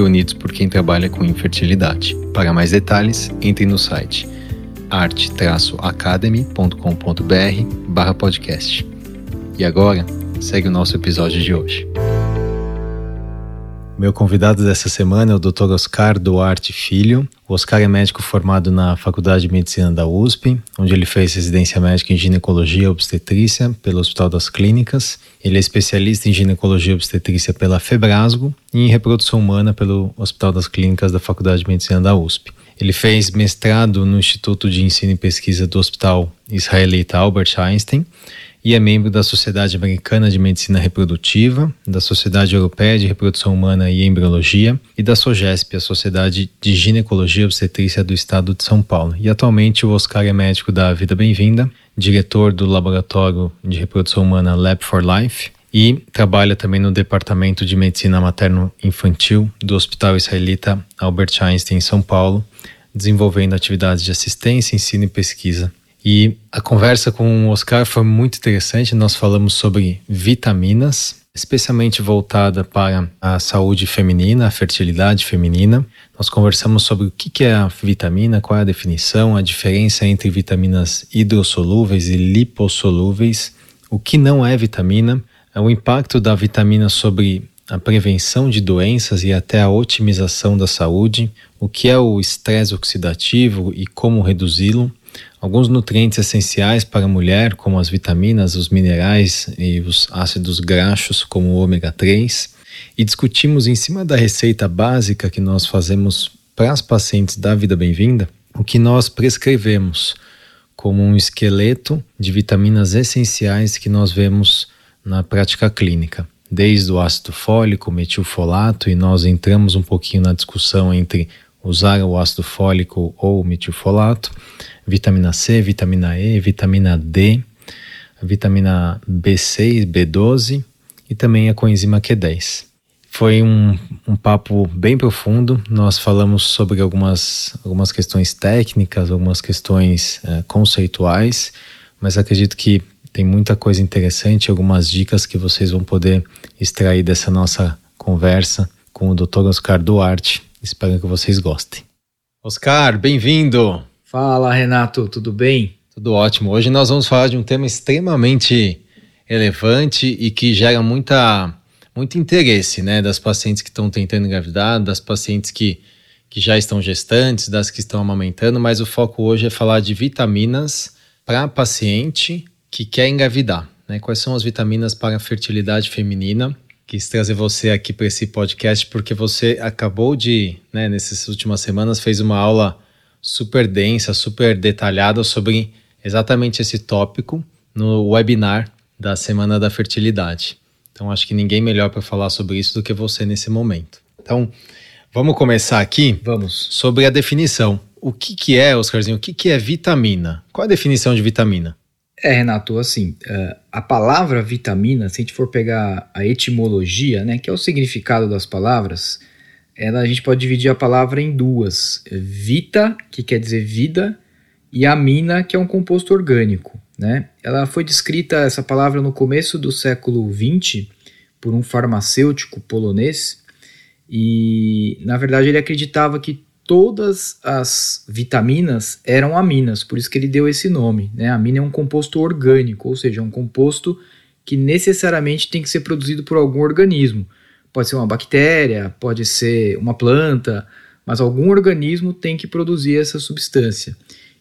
reunidos por quem trabalha com infertilidade. Para mais detalhes, entre no site arte-academy.com.br podcast. E agora, segue o nosso episódio de hoje. Meu convidado dessa semana é o Dr. Oscar Duarte Filho. O Oscar é médico formado na Faculdade de Medicina da USP, onde ele fez residência médica em ginecologia e obstetrícia pelo Hospital das Clínicas. Ele é especialista em ginecologia e obstetrícia pela Febrasgo e em reprodução humana pelo Hospital das Clínicas da Faculdade de Medicina da USP. Ele fez mestrado no Instituto de Ensino e Pesquisa do Hospital Israelita Albert Einstein e é membro da Sociedade Americana de Medicina Reprodutiva, da Sociedade Europeia de Reprodução Humana e Embriologia e da SOGESP, a Sociedade de Ginecologia e Obstetrícia do Estado de São Paulo. E atualmente o Oscar é médico da Vida Bem-vinda, diretor do Laboratório de Reprodução Humana Lab for Life e trabalha também no Departamento de Medicina Materno-Infantil do Hospital Israelita Albert Einstein em São Paulo, desenvolvendo atividades de assistência, ensino e pesquisa e a conversa com o Oscar foi muito interessante. Nós falamos sobre vitaminas, especialmente voltada para a saúde feminina, a fertilidade feminina. Nós conversamos sobre o que é a vitamina, qual é a definição, a diferença entre vitaminas hidrossolúveis e lipossolúveis, o que não é vitamina, o impacto da vitamina sobre a prevenção de doenças e até a otimização da saúde, o que é o estresse oxidativo e como reduzi-lo alguns nutrientes essenciais para a mulher, como as vitaminas, os minerais e os ácidos graxos, como o ômega 3, e discutimos em cima da receita básica que nós fazemos para as pacientes da Vida Bem-vinda, o que nós prescrevemos como um esqueleto de vitaminas essenciais que nós vemos na prática clínica, desde o ácido fólico, metilfolato, e nós entramos um pouquinho na discussão entre usar o ácido fólico ou o metilfolato, vitamina C, vitamina E, vitamina D, vitamina B6, B12 e também a coenzima Q10. Foi um, um papo bem profundo. Nós falamos sobre algumas, algumas questões técnicas, algumas questões é, conceituais, mas acredito que tem muita coisa interessante, algumas dicas que vocês vão poder extrair dessa nossa conversa com o Dr. Oscar Duarte. Espero que vocês gostem. Oscar, bem-vindo! Fala, Renato, tudo bem? Tudo ótimo. Hoje nós vamos falar de um tema extremamente relevante e que gera muita, muito interesse né, das pacientes que estão tentando engravidar, das pacientes que, que já estão gestantes, das que estão amamentando, mas o foco hoje é falar de vitaminas para paciente que quer engravidar. Né? Quais são as vitaminas para a fertilidade feminina? Quis trazer você aqui para esse podcast porque você acabou de, né, nessas últimas semanas, fez uma aula super densa, super detalhada sobre exatamente esse tópico no webinar da Semana da Fertilidade. Então acho que ninguém melhor para falar sobre isso do que você nesse momento. Então, vamos começar aqui? Vamos. Sobre a definição. O que, que é, Oscarzinho, o que, que é vitamina? Qual a definição de vitamina? É, Renato, assim, uh, a palavra vitamina, se a gente for pegar a etimologia, né, que é o significado das palavras, ela, a gente pode dividir a palavra em duas: vita, que quer dizer vida, e amina, que é um composto orgânico. Né? Ela foi descrita, essa palavra, no começo do século XX por um farmacêutico polonês, e na verdade ele acreditava que todas as vitaminas eram aminas, por isso que ele deu esse nome. Né? Amina é um composto orgânico, ou seja, é um composto que necessariamente tem que ser produzido por algum organismo. Pode ser uma bactéria, pode ser uma planta, mas algum organismo tem que produzir essa substância.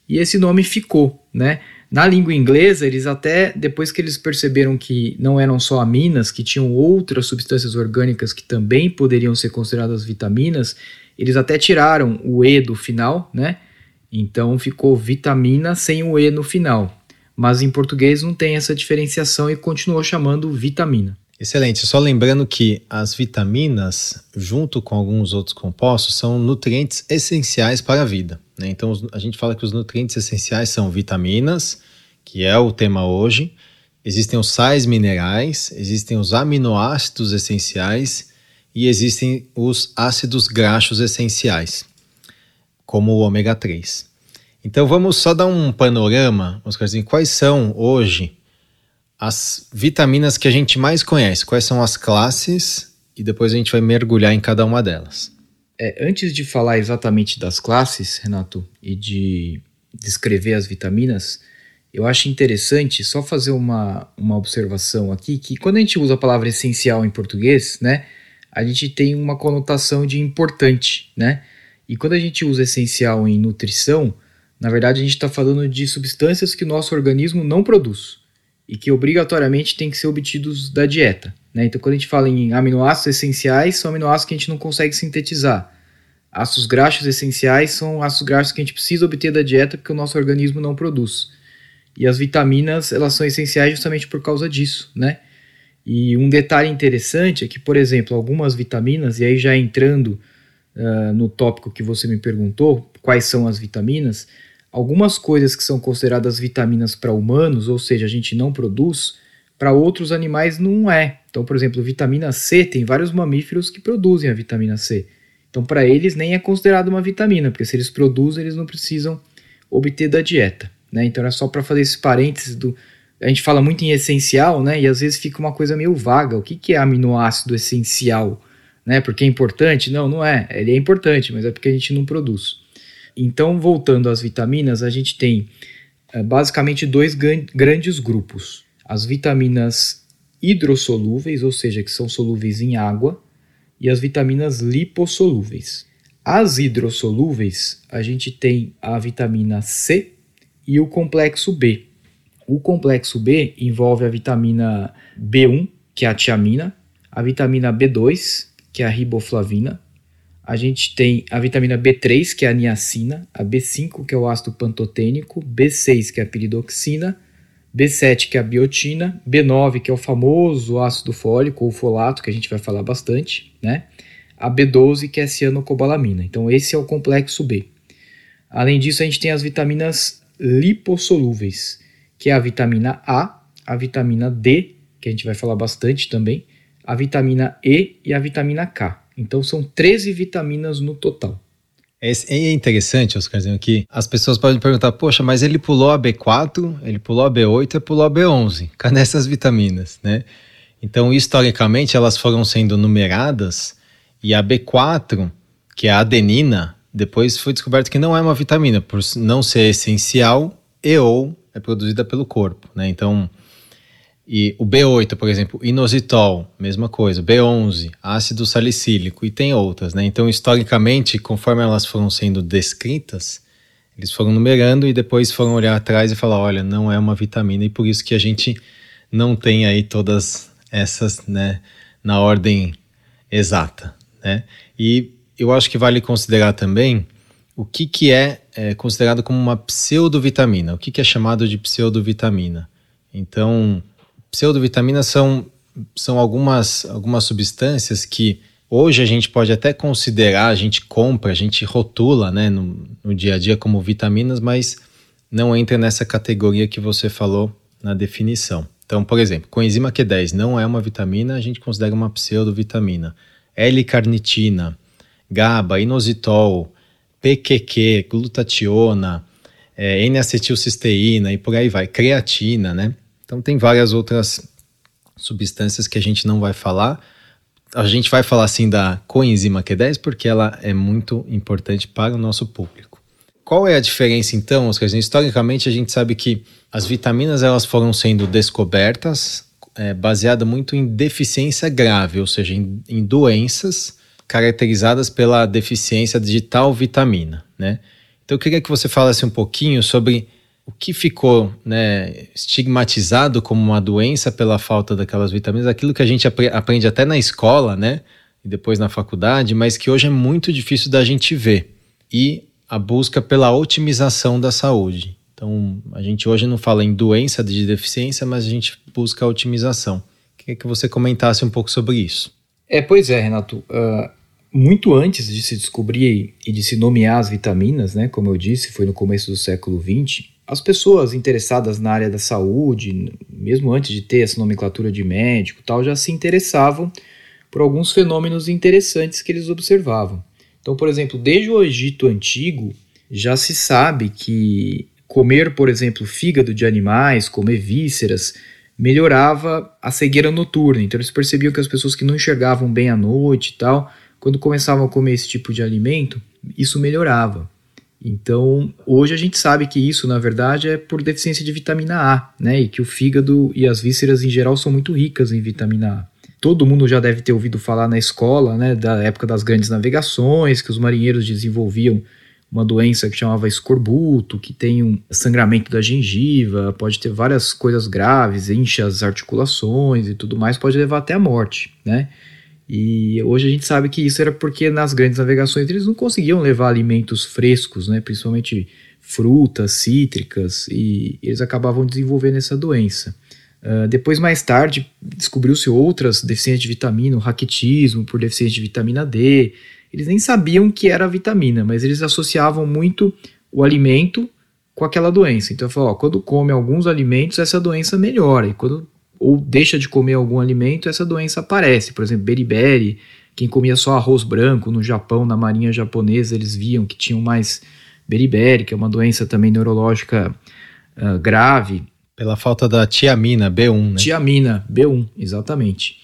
E esse nome ficou, né? Na língua inglesa, eles até, depois que eles perceberam que não eram só aminas, que tinham outras substâncias orgânicas que também poderiam ser consideradas vitaminas, eles até tiraram o E do final, né? Então ficou vitamina sem o E no final. Mas em português não tem essa diferenciação e continuou chamando vitamina. Excelente. Só lembrando que as vitaminas, junto com alguns outros compostos, são nutrientes essenciais para a vida. Né? Então, a gente fala que os nutrientes essenciais são vitaminas, que é o tema hoje, existem os sais minerais, existem os aminoácidos essenciais e existem os ácidos graxos essenciais, como o ômega 3. Então, vamos só dar um panorama, Oscarzinho, quais são hoje as vitaminas que a gente mais conhece, quais são as classes e depois a gente vai mergulhar em cada uma delas. É, antes de falar exatamente das classes, Renato, e de descrever as vitaminas, eu acho interessante só fazer uma, uma observação aqui, que quando a gente usa a palavra essencial em português, né, a gente tem uma conotação de importante, né? E quando a gente usa essencial em nutrição, na verdade a gente está falando de substâncias que o nosso organismo não produz e que obrigatoriamente tem que ser obtidos da dieta. Né? Então, quando a gente fala em aminoácidos essenciais, são aminoácidos que a gente não consegue sintetizar. Ácidos graxos essenciais são ácidos graxos que a gente precisa obter da dieta porque o nosso organismo não produz. E as vitaminas, elas são essenciais justamente por causa disso, né? E um detalhe interessante é que, por exemplo, algumas vitaminas, e aí já entrando uh, no tópico que você me perguntou, quais são as vitaminas, algumas coisas que são consideradas vitaminas para humanos, ou seja, a gente não produz, para outros animais não é. Então, por exemplo, vitamina C, tem vários mamíferos que produzem a vitamina C. Então, para eles nem é considerado uma vitamina, porque se eles produzem, eles não precisam obter da dieta. Né? Então, era só para fazer esse parênteses do. A gente fala muito em essencial, né? E às vezes fica uma coisa meio vaga. O que, que é aminoácido essencial? Né? Porque é importante? Não, não é. Ele é importante, mas é porque a gente não produz. Então, voltando às vitaminas, a gente tem é, basicamente dois grandes grupos: as vitaminas hidrossolúveis, ou seja, que são solúveis em água, e as vitaminas lipossolúveis. As hidrossolúveis, a gente tem a vitamina C e o complexo B. O complexo B envolve a vitamina B1, que é a tiamina, a vitamina B2, que é a riboflavina, a gente tem a vitamina B3, que é a niacina, a B5, que é o ácido pantotênico, B6, que é a piridoxina, B7, que é a biotina, B9, que é o famoso ácido fólico ou folato, que a gente vai falar bastante, né? A B12, que é a cianocobalamina. Então, esse é o complexo B. Além disso, a gente tem as vitaminas lipossolúveis, que é a vitamina A, a vitamina D, que a gente vai falar bastante também, a vitamina E e a vitamina K. Então são 13 vitaminas no total. É, é interessante, Oscarzinho, que as pessoas podem perguntar: poxa, mas ele pulou a B4, ele pulou a B8 e pulou a B11. Cadê essas vitaminas, né? Então, historicamente, elas foram sendo numeradas e a B4, que é a adenina, depois foi descoberto que não é uma vitamina, por não ser essencial e ou é produzida pelo corpo, né? Então, e o B8, por exemplo, inositol, mesma coisa. B11, ácido salicílico e tem outras, né? Então, historicamente, conforme elas foram sendo descritas, eles foram numerando e depois foram olhar atrás e falar, olha, não é uma vitamina e por isso que a gente não tem aí todas essas, né, na ordem exata, né? E eu acho que vale considerar também o que, que é, é considerado como uma pseudovitamina, o que, que é chamado de pseudovitamina. Então, pseudovitaminas são, são algumas, algumas substâncias que hoje a gente pode até considerar, a gente compra, a gente rotula né, no, no dia a dia como vitaminas, mas não entra nessa categoria que você falou na definição. Então, por exemplo, coenzima Q10 não é uma vitamina, a gente considera uma pseudovitamina. L-carnitina, GABA, inositol, PQQ, glutationa, é, N-acetilcisteína e por aí vai, creatina, né? Então tem várias outras substâncias que a gente não vai falar. A gente vai falar assim da coenzima Q10 porque ela é muito importante para o nosso público. Qual é a diferença então, Oscar? Historicamente a gente sabe que as vitaminas elas foram sendo descobertas é, baseada muito em deficiência grave, ou seja, em, em doenças caracterizadas pela deficiência de tal vitamina, né? Então eu queria que você falasse um pouquinho sobre o que ficou né, estigmatizado como uma doença pela falta daquelas vitaminas, aquilo que a gente aprende até na escola, né? E depois na faculdade, mas que hoje é muito difícil da gente ver. E a busca pela otimização da saúde. Então, a gente hoje não fala em doença de deficiência, mas a gente busca a otimização. Queria que você comentasse um pouco sobre isso. É, pois é, Renato. Uh, muito antes de se descobrir e de se nomear as vitaminas, né, como eu disse, foi no começo do século XX, as pessoas interessadas na área da saúde, mesmo antes de ter essa nomenclatura de médico tal, já se interessavam por alguns fenômenos interessantes que eles observavam. Então, por exemplo, desde o Egito Antigo, já se sabe que comer, por exemplo, fígado de animais, comer vísceras, melhorava a cegueira noturna. Então, eles percebiam que as pessoas que não enxergavam bem à noite e tal, quando começavam a comer esse tipo de alimento, isso melhorava. Então, hoje a gente sabe que isso, na verdade, é por deficiência de vitamina A, né? E que o fígado e as vísceras em geral são muito ricas em vitamina A. Todo mundo já deve ter ouvido falar na escola, né, da época das grandes navegações, que os marinheiros desenvolviam uma doença que chamava escorbuto, que tem um sangramento da gengiva, pode ter várias coisas graves, enche as articulações e tudo mais, pode levar até a morte, né? E hoje a gente sabe que isso era porque nas grandes navegações eles não conseguiam levar alimentos frescos, né, principalmente frutas, cítricas, e eles acabavam desenvolvendo essa doença. Uh, depois, mais tarde, descobriu-se outras deficiências de vitamina, o raquitismo por deficiência de vitamina D. Eles nem sabiam que era vitamina, mas eles associavam muito o alimento com aquela doença. Então, eu falo, ó, quando come alguns alimentos, essa doença melhora, e quando ou deixa de comer algum alimento, essa doença aparece. Por exemplo, beriberi, quem comia só arroz branco no Japão, na marinha japonesa, eles viam que tinham mais beriberi, que é uma doença também neurológica uh, grave. Pela falta da tiamina B1, né? Tiamina B1, exatamente.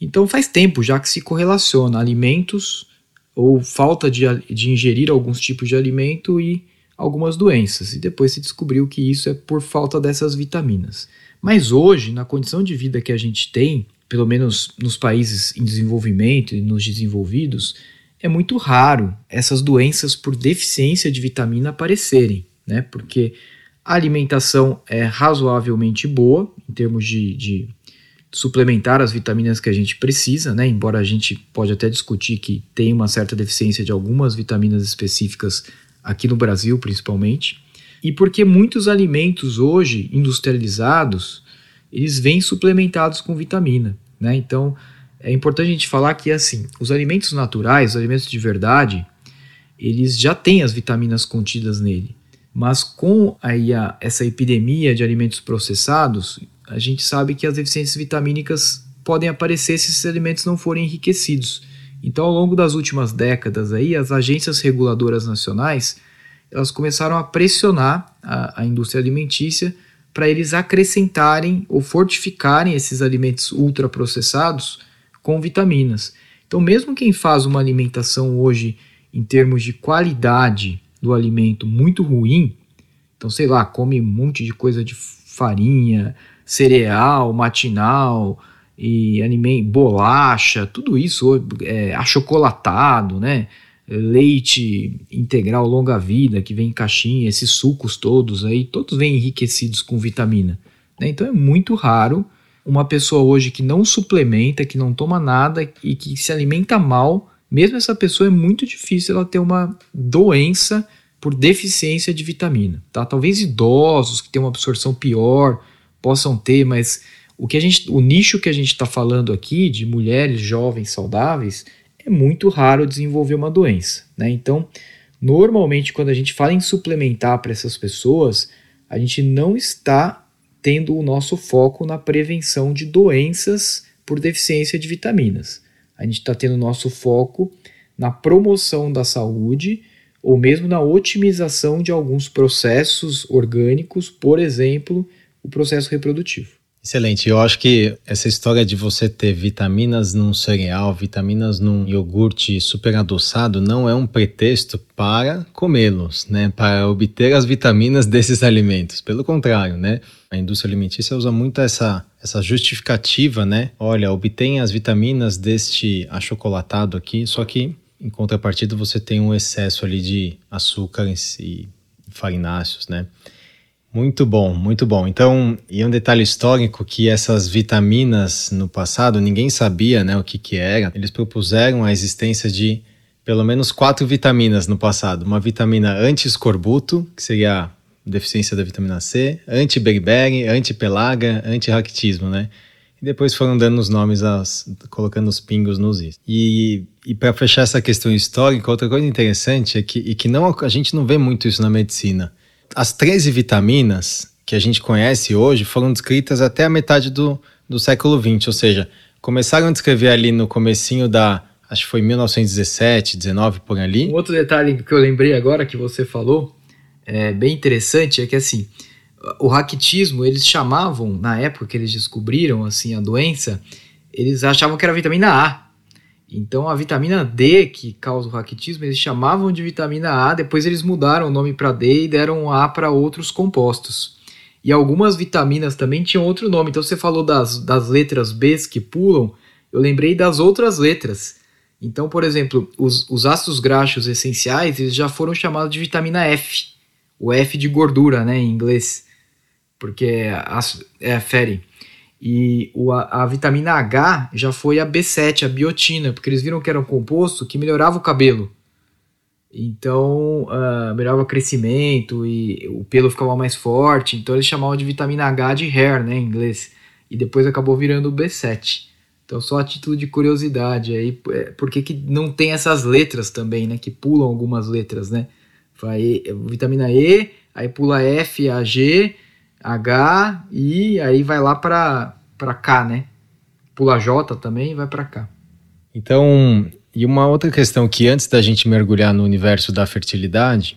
Então faz tempo já que se correlaciona alimentos ou falta de, de ingerir alguns tipos de alimento e algumas doenças. E depois se descobriu que isso é por falta dessas vitaminas. Mas hoje, na condição de vida que a gente tem, pelo menos nos países em desenvolvimento e nos desenvolvidos, é muito raro essas doenças por deficiência de vitamina aparecerem, né? Porque a alimentação é razoavelmente boa em termos de, de suplementar as vitaminas que a gente precisa, né? Embora a gente pode até discutir que tem uma certa deficiência de algumas vitaminas específicas aqui no Brasil, principalmente e porque muitos alimentos hoje industrializados eles vêm suplementados com vitamina, né? Então é importante a gente falar que assim, os alimentos naturais, os alimentos de verdade, eles já têm as vitaminas contidas nele. Mas com aí a, essa epidemia de alimentos processados, a gente sabe que as deficiências vitamínicas podem aparecer se esses alimentos não forem enriquecidos. Então, ao longo das últimas décadas aí, as agências reguladoras nacionais elas começaram a pressionar a, a indústria alimentícia para eles acrescentarem ou fortificarem esses alimentos ultraprocessados com vitaminas. Então, mesmo quem faz uma alimentação hoje em termos de qualidade do alimento muito ruim, então sei lá, come um monte de coisa de farinha, cereal, matinal e anime, bolacha, tudo isso é achocolatado, né? Leite integral longa vida que vem em caixinha, esses sucos todos aí, todos vêm enriquecidos com vitamina. Né? Então é muito raro uma pessoa hoje que não suplementa, que não toma nada e que se alimenta mal, mesmo essa pessoa é muito difícil ela ter uma doença por deficiência de vitamina, tá? Talvez idosos que têm uma absorção pior possam ter, mas o que a gente, o nicho que a gente está falando aqui de mulheres jovens saudáveis é muito raro desenvolver uma doença. Né? Então, normalmente, quando a gente fala em suplementar para essas pessoas, a gente não está tendo o nosso foco na prevenção de doenças por deficiência de vitaminas. A gente está tendo o nosso foco na promoção da saúde ou mesmo na otimização de alguns processos orgânicos, por exemplo, o processo reprodutivo. Excelente. Eu acho que essa história de você ter vitaminas num cereal, vitaminas num iogurte super adoçado, não é um pretexto para comê-los, né? Para obter as vitaminas desses alimentos. Pelo contrário, né? A indústria alimentícia usa muito essa, essa justificativa, né? Olha, obtém as vitaminas deste achocolatado aqui, só que em contrapartida você tem um excesso ali de açúcares e farináceos, né? Muito bom, muito bom. Então, e um detalhe histórico que essas vitaminas no passado ninguém sabia, né, o que que era. Eles propuseram a existência de pelo menos quatro vitaminas no passado. Uma vitamina anti-escorbuto, que seria a deficiência da vitamina C, anti-beriberi, anti-pelaga, anti-ractismo, né? e depois foram dando os nomes, colocando os pingos nos is. E, e para fechar essa questão histórica, outra coisa interessante é que, e que não, a gente não vê muito isso na medicina. As 13 vitaminas que a gente conhece hoje foram descritas até a metade do, do século XX, ou seja, começaram a descrever ali no comecinho da, acho que foi 1917, 19 por ali. Um outro detalhe que eu lembrei agora que você falou, é bem interessante, é que assim, o raquitismo, eles chamavam, na época que eles descobriram assim a doença, eles achavam que era vitamina A. Então a vitamina D que causa o raquitismo, eles chamavam de vitamina A, depois eles mudaram o nome para D e deram A para outros compostos. E algumas vitaminas também tinham outro nome. Então você falou das, das letras B que pulam, eu lembrei das outras letras. Então, por exemplo, os, os ácidos graxos essenciais eles já foram chamados de vitamina F. O F de gordura, né, em inglês porque é, é fere. E o, a, a, vitamina H já foi a B7, a biotina, porque eles viram que era um composto que melhorava o cabelo. Então, uh, melhorava o crescimento e o pelo ficava mais forte. Então, eles chamavam de vitamina H de hair, né, em inglês. E depois acabou virando o B7. Então, só a título de curiosidade aí, é, por que, que não tem essas letras também, né, que pulam algumas letras, né? Vai, vitamina E, aí pula F, A, G, H e aí vai lá para K, né? Pula J também e vai para K. Então, e uma outra questão que antes da gente mergulhar no universo da fertilidade,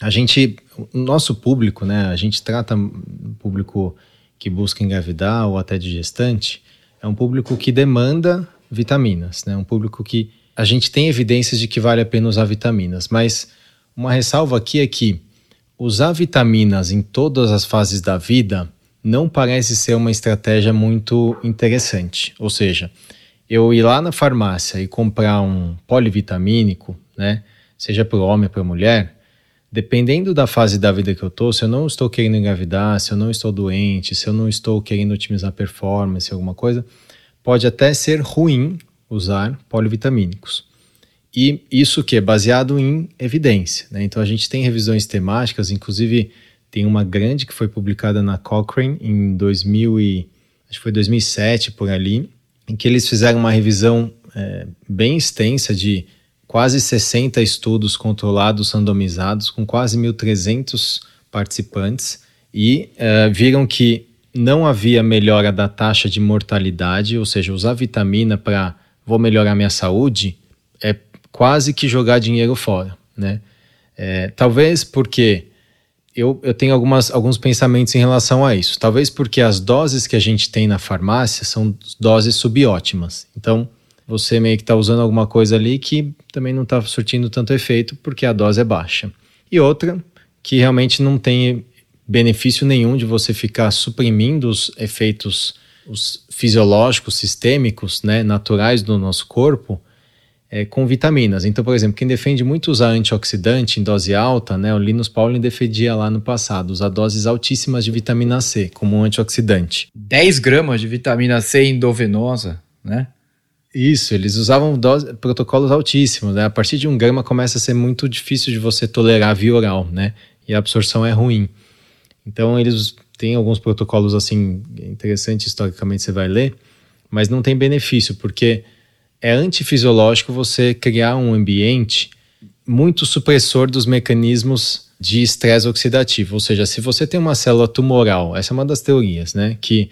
a gente, o nosso público, né? A gente trata o público que busca engravidar ou até de gestante, é um público que demanda vitaminas, né? Um público que a gente tem evidências de que vale a pena usar vitaminas, mas uma ressalva aqui é que usar vitaminas em todas as fases da vida não parece ser uma estratégia muito interessante. Ou seja, eu ir lá na farmácia e comprar um polivitamínico, né, seja para o homem ou para a mulher, dependendo da fase da vida que eu estou, se eu não estou querendo engravidar, se eu não estou doente, se eu não estou querendo otimizar performance, alguma coisa, pode até ser ruim usar polivitamínicos. E isso que é baseado em evidência. Né? Então a gente tem revisões temáticas, inclusive tem uma grande que foi publicada na Cochrane em 2000 e, acho que foi 2007 por ali, em que eles fizeram uma revisão é, bem extensa de quase 60 estudos controlados randomizados com quase 1.300 participantes e é, viram que não havia melhora da taxa de mortalidade, ou seja, usar vitamina para vou melhorar minha saúde quase que jogar dinheiro fora, né? É, talvez porque eu, eu tenho algumas, alguns pensamentos em relação a isso. Talvez porque as doses que a gente tem na farmácia são doses subótimas. Então, você meio que está usando alguma coisa ali que também não está surtindo tanto efeito porque a dose é baixa. E outra, que realmente não tem benefício nenhum de você ficar suprimindo os efeitos os fisiológicos, sistêmicos, né, naturais do nosso corpo, é, com vitaminas. Então, por exemplo, quem defende muito usar antioxidante em dose alta, né, o Linus Pauling defendia lá no passado, usar doses altíssimas de vitamina C como um antioxidante. 10 gramas de vitamina C endovenosa, né? Isso, eles usavam dose, protocolos altíssimos, né? A partir de um grama começa a ser muito difícil de você tolerar via oral, né? E a absorção é ruim. Então, eles têm alguns protocolos assim, interessantes historicamente você vai ler, mas não tem benefício, porque é antifisiológico você criar um ambiente muito supressor dos mecanismos de estresse oxidativo. Ou seja, se você tem uma célula tumoral, essa é uma das teorias, né? Que,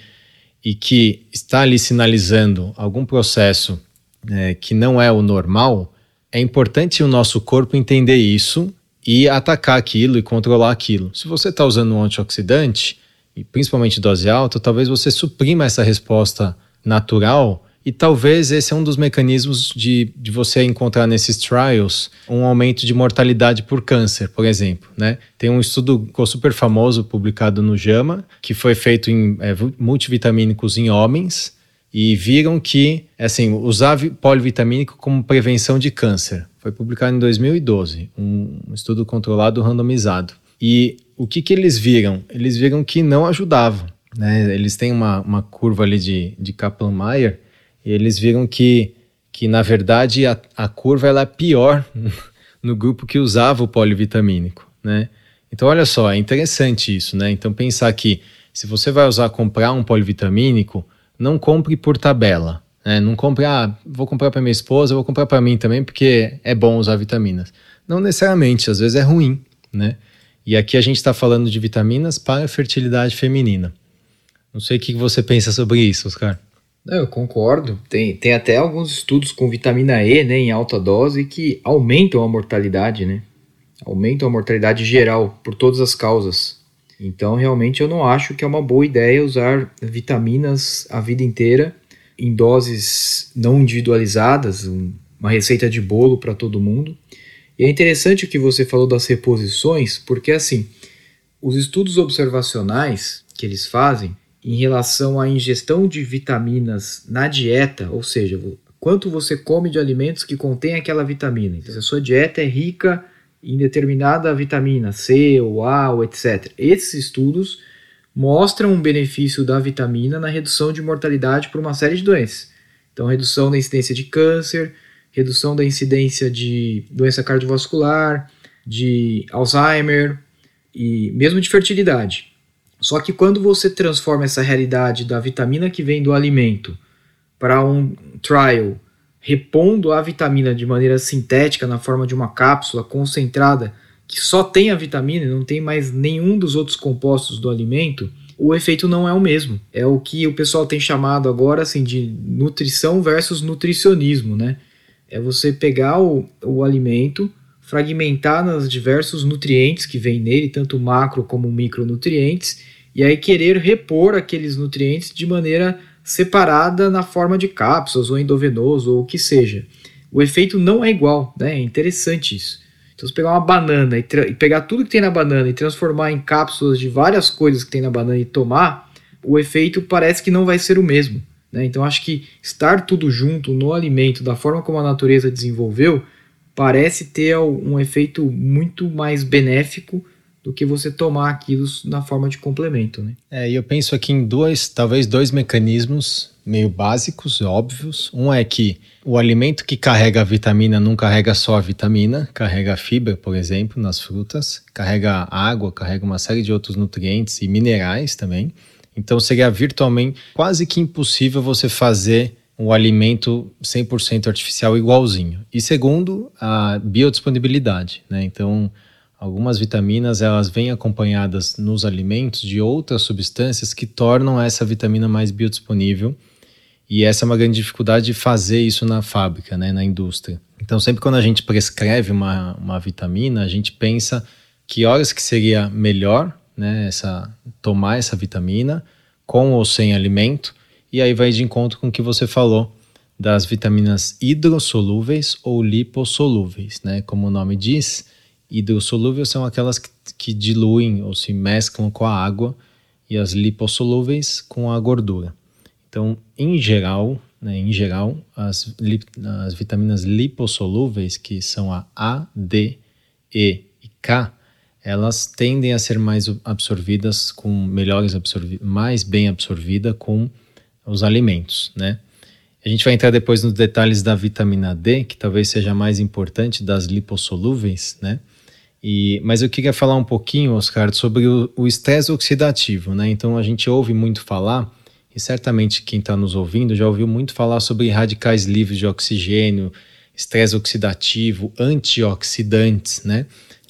e que está ali sinalizando algum processo é, que não é o normal, é importante o nosso corpo entender isso e atacar aquilo e controlar aquilo. Se você está usando um antioxidante, e principalmente dose alta, talvez você suprima essa resposta natural e talvez esse é um dos mecanismos de, de você encontrar nesses trials um aumento de mortalidade por câncer, por exemplo. Né? Tem um estudo super famoso publicado no JAMA, que foi feito em é, multivitamínicos em homens, e viram que assim usar polivitamínico como prevenção de câncer. Foi publicado em 2012, um estudo controlado randomizado. E o que, que eles viram? Eles viram que não ajudava. Né? Eles têm uma, uma curva ali de, de Kaplan-Meier e eles viram que, que na verdade, a, a curva ela é pior no grupo que usava o polivitamínico, né? Então, olha só, é interessante isso, né? Então, pensar que se você vai usar comprar um polivitamínico, não compre por tabela. Né? Não compre, ah, vou comprar para minha esposa, vou comprar para mim também, porque é bom usar vitaminas. Não necessariamente, às vezes é ruim, né? E aqui a gente está falando de vitaminas para fertilidade feminina. Não sei o que você pensa sobre isso, Oscar. Eu concordo. Tem, tem até alguns estudos com vitamina E né, em alta dose que aumentam a mortalidade, né? Aumentam a mortalidade geral por todas as causas. Então, realmente, eu não acho que é uma boa ideia usar vitaminas a vida inteira em doses não individualizadas, uma receita de bolo para todo mundo. E é interessante o que você falou das reposições, porque assim, os estudos observacionais que eles fazem em relação à ingestão de vitaminas na dieta, ou seja, quanto você come de alimentos que contêm aquela vitamina. Então, se a sua dieta é rica em determinada vitamina C ou A ou etc. Esses estudos mostram um benefício da vitamina na redução de mortalidade por uma série de doenças. Então, redução da incidência de câncer, redução da incidência de doença cardiovascular, de Alzheimer e mesmo de fertilidade. Só que quando você transforma essa realidade da vitamina que vem do alimento para um trial repondo a vitamina de maneira sintética na forma de uma cápsula concentrada que só tem a vitamina e não tem mais nenhum dos outros compostos do alimento, o efeito não é o mesmo. É o que o pessoal tem chamado agora assim de nutrição versus nutricionismo, né? É você pegar o, o alimento, fragmentar nos diversos nutrientes que vem nele, tanto macro como micronutrientes, e aí querer repor aqueles nutrientes de maneira separada na forma de cápsulas ou endovenoso ou o que seja. O efeito não é igual, né? É interessante isso. Então, se pegar uma banana e, e, pegar tudo que tem na banana e transformar em cápsulas de várias coisas que tem na banana e tomar, o efeito parece que não vai ser o mesmo. Né? Então, acho que estar tudo junto no alimento, da forma como a natureza desenvolveu, parece ter um efeito muito mais benéfico do que você tomar aquilo na forma de complemento, né? É, e eu penso aqui em dois, talvez dois mecanismos meio básicos, óbvios. Um é que o alimento que carrega a vitamina não carrega só a vitamina, carrega fibra, por exemplo, nas frutas, carrega água, carrega uma série de outros nutrientes e minerais também. Então seria virtualmente quase que impossível você fazer um alimento 100% artificial igualzinho. E segundo, a biodisponibilidade, né? Então, Algumas vitaminas elas vêm acompanhadas nos alimentos de outras substâncias que tornam essa vitamina mais biodisponível. E essa é uma grande dificuldade de fazer isso na fábrica, né, na indústria. Então, sempre quando a gente prescreve uma, uma vitamina, a gente pensa que horas que seria melhor né, essa, tomar essa vitamina, com ou sem alimento, e aí vai de encontro com o que você falou das vitaminas hidrossolúveis ou lipossolúveis. Né? Como o nome diz, Hidrossolúveis são aquelas que, que diluem ou se mesclam com a água e as lipossolúveis com a gordura. Então, em geral, né, em geral, as, as vitaminas lipossolúveis, que são a A, D, E e K, elas tendem a ser mais absorvidas com melhores absorvi mais bem absorvida com os alimentos, né? A gente vai entrar depois nos detalhes da vitamina D, que talvez seja mais importante das lipossolúveis, né? E, mas eu queria falar um pouquinho, Oscar, sobre o estresse oxidativo, né? Então a gente ouve muito falar, e certamente quem está nos ouvindo já ouviu muito falar sobre radicais livres de oxigênio, estresse oxidativo, antioxidantes, né?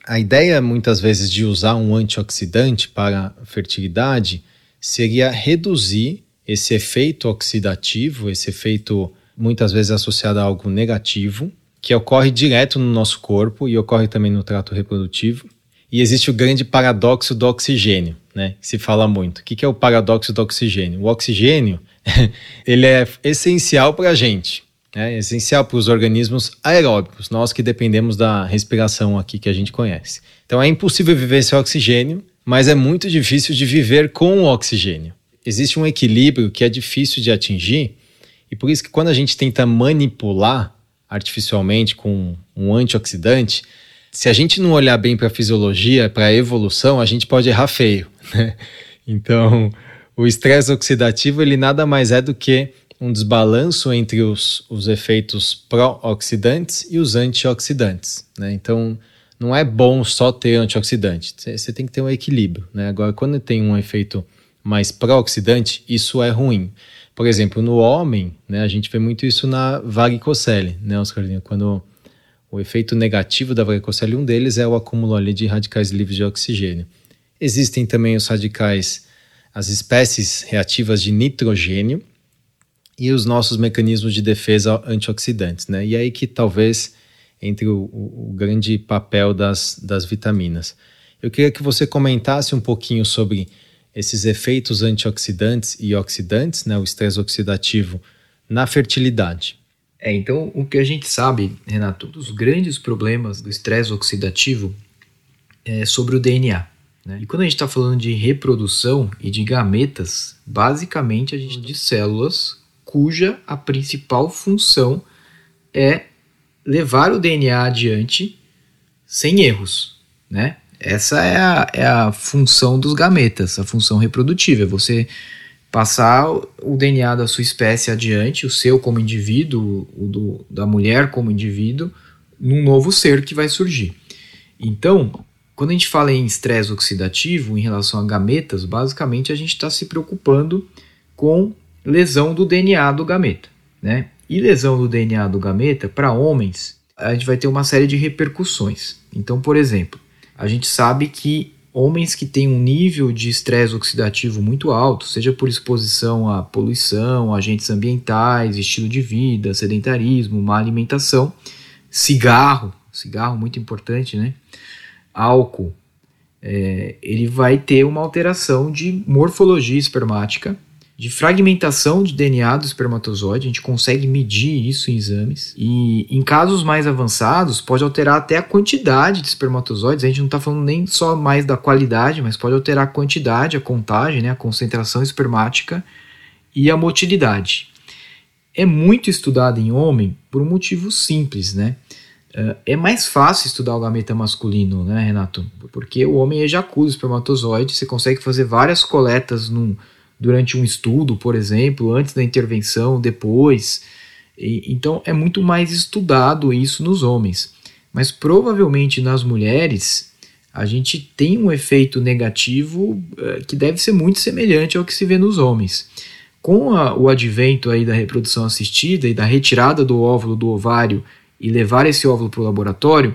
A ideia muitas vezes de usar um antioxidante para fertilidade seria reduzir esse efeito oxidativo, esse efeito muitas vezes associado a algo negativo, que ocorre direto no nosso corpo e ocorre também no trato reprodutivo. E existe o grande paradoxo do oxigênio, né? Que se fala muito. O que é o paradoxo do oxigênio? O oxigênio ele é essencial para a gente, é essencial para os organismos aeróbicos, nós que dependemos da respiração aqui que a gente conhece. Então é impossível viver sem oxigênio, mas é muito difícil de viver com o oxigênio. Existe um equilíbrio que é difícil de atingir, e por isso que quando a gente tenta manipular artificialmente com um antioxidante, se a gente não olhar bem para a fisiologia, para a evolução, a gente pode errar feio. Né? Então, o estresse oxidativo ele nada mais é do que um desbalanço entre os, os efeitos pró-oxidantes e os antioxidantes. Né? Então, não é bom só ter antioxidante, você tem que ter um equilíbrio. Né? Agora, quando tem um efeito mais pró-oxidante, isso é ruim. Por exemplo, no homem, né, a gente vê muito isso na varicocele, né, Oscarzinho? Quando o efeito negativo da varicocele, um deles é o acúmulo ali de radicais livres de oxigênio. Existem também os radicais, as espécies reativas de nitrogênio e os nossos mecanismos de defesa antioxidantes, né? E aí que talvez entre o, o, o grande papel das, das vitaminas. Eu queria que você comentasse um pouquinho sobre esses efeitos antioxidantes e oxidantes, né, o estresse oxidativo, na fertilidade. É, então o que a gente sabe, Renato, dos grandes problemas do estresse oxidativo é sobre o DNA. Né? E quando a gente está falando de reprodução e de gametas, basicamente a gente de células cuja a principal função é levar o DNA adiante sem erros, né? Essa é a, é a função dos gametas, a função reprodutiva, é você passar o DNA da sua espécie adiante, o seu como indivíduo, o do, da mulher como indivíduo, num novo ser que vai surgir. Então, quando a gente fala em estresse oxidativo em relação a gametas, basicamente a gente está se preocupando com lesão do DNA do gameta, né? E lesão do DNA do gameta, para homens, a gente vai ter uma série de repercussões. Então, por exemplo, a gente sabe que homens que têm um nível de estresse oxidativo muito alto, seja por exposição à poluição, agentes ambientais, estilo de vida, sedentarismo, má alimentação, cigarro, cigarro muito importante, né? Álcool, é, ele vai ter uma alteração de morfologia espermática de fragmentação de DNA do espermatozoide, a gente consegue medir isso em exames. E em casos mais avançados, pode alterar até a quantidade de espermatozoides. A gente não está falando nem só mais da qualidade, mas pode alterar a quantidade, a contagem, né, a concentração espermática e a motilidade. É muito estudado em homem por um motivo simples, né? É mais fácil estudar o gameta masculino, né, Renato? Porque o homem ejacula o espermatozoide, você consegue fazer várias coletas num durante um estudo, por exemplo, antes da intervenção, depois. E, então é muito mais estudado isso nos homens. Mas provavelmente nas mulheres a gente tem um efeito negativo uh, que deve ser muito semelhante ao que se vê nos homens. Com a, o advento aí da reprodução assistida e da retirada do óvulo do ovário e levar esse óvulo para o laboratório,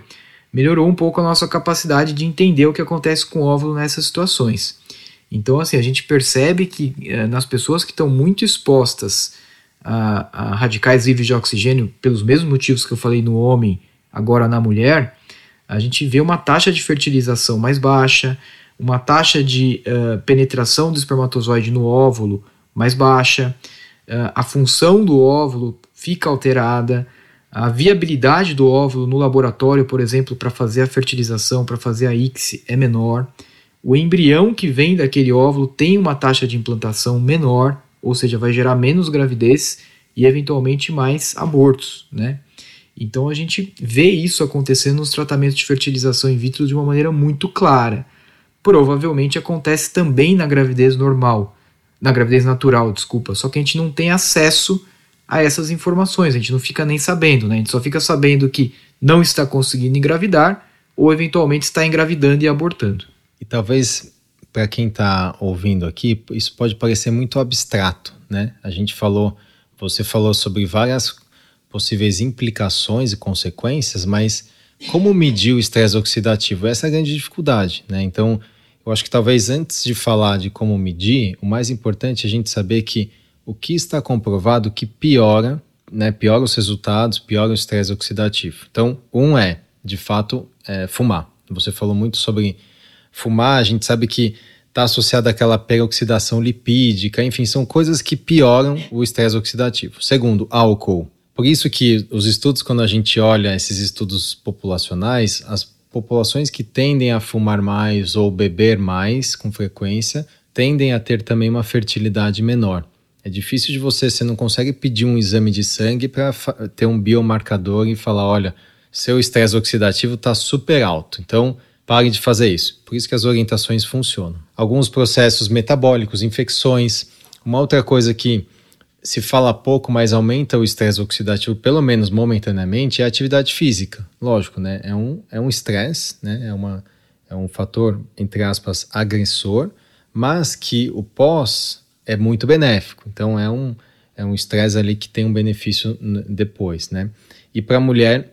melhorou um pouco a nossa capacidade de entender o que acontece com o óvulo nessas situações. Então, assim, a gente percebe que eh, nas pessoas que estão muito expostas a, a, radicais livres de oxigênio, pelos mesmos motivos que eu falei no homem, agora na mulher, a gente vê uma taxa de fertilização mais baixa, uma taxa de uh, penetração do espermatozoide no óvulo mais baixa, uh, a função do óvulo fica alterada, a viabilidade do óvulo no laboratório, por exemplo, para fazer a fertilização, para fazer a ICSI, é menor o embrião que vem daquele óvulo tem uma taxa de implantação menor, ou seja, vai gerar menos gravidez e eventualmente mais abortos, né? Então a gente vê isso acontecendo nos tratamentos de fertilização in vitro de uma maneira muito clara. Provavelmente acontece também na gravidez normal, na gravidez natural, desculpa, só que a gente não tem acesso a essas informações, a gente não fica nem sabendo, né? A gente só fica sabendo que não está conseguindo engravidar ou eventualmente está engravidando e abortando. E talvez para quem está ouvindo aqui, isso pode parecer muito abstrato, né? A gente falou, você falou sobre várias possíveis implicações e consequências, mas como medir o estresse oxidativo? Essa é a grande dificuldade, né? Então, eu acho que talvez antes de falar de como medir, o mais importante é a gente saber que o que está comprovado que piora, né, piora os resultados, piora o estresse oxidativo. Então, um é, de fato, é, fumar. Você falou muito sobre fumar, a gente sabe que está associado àquela peroxidação lipídica, enfim, são coisas que pioram o estresse oxidativo. Segundo, álcool. Por isso que os estudos, quando a gente olha esses estudos populacionais, as populações que tendem a fumar mais ou beber mais com frequência tendem a ter também uma fertilidade menor. É difícil de você, você não consegue pedir um exame de sangue para ter um biomarcador e falar, olha, seu estresse oxidativo está super alto. Então, Pare de fazer isso. Por isso que as orientações funcionam. Alguns processos metabólicos, infecções. Uma outra coisa que se fala pouco, mas aumenta o estresse oxidativo, pelo menos momentaneamente, é a atividade física. Lógico, né? É um é um estresse, né? É uma é um fator entre aspas agressor, mas que o pós é muito benéfico. Então é um é um estresse ali que tem um benefício depois, né? E para a mulher,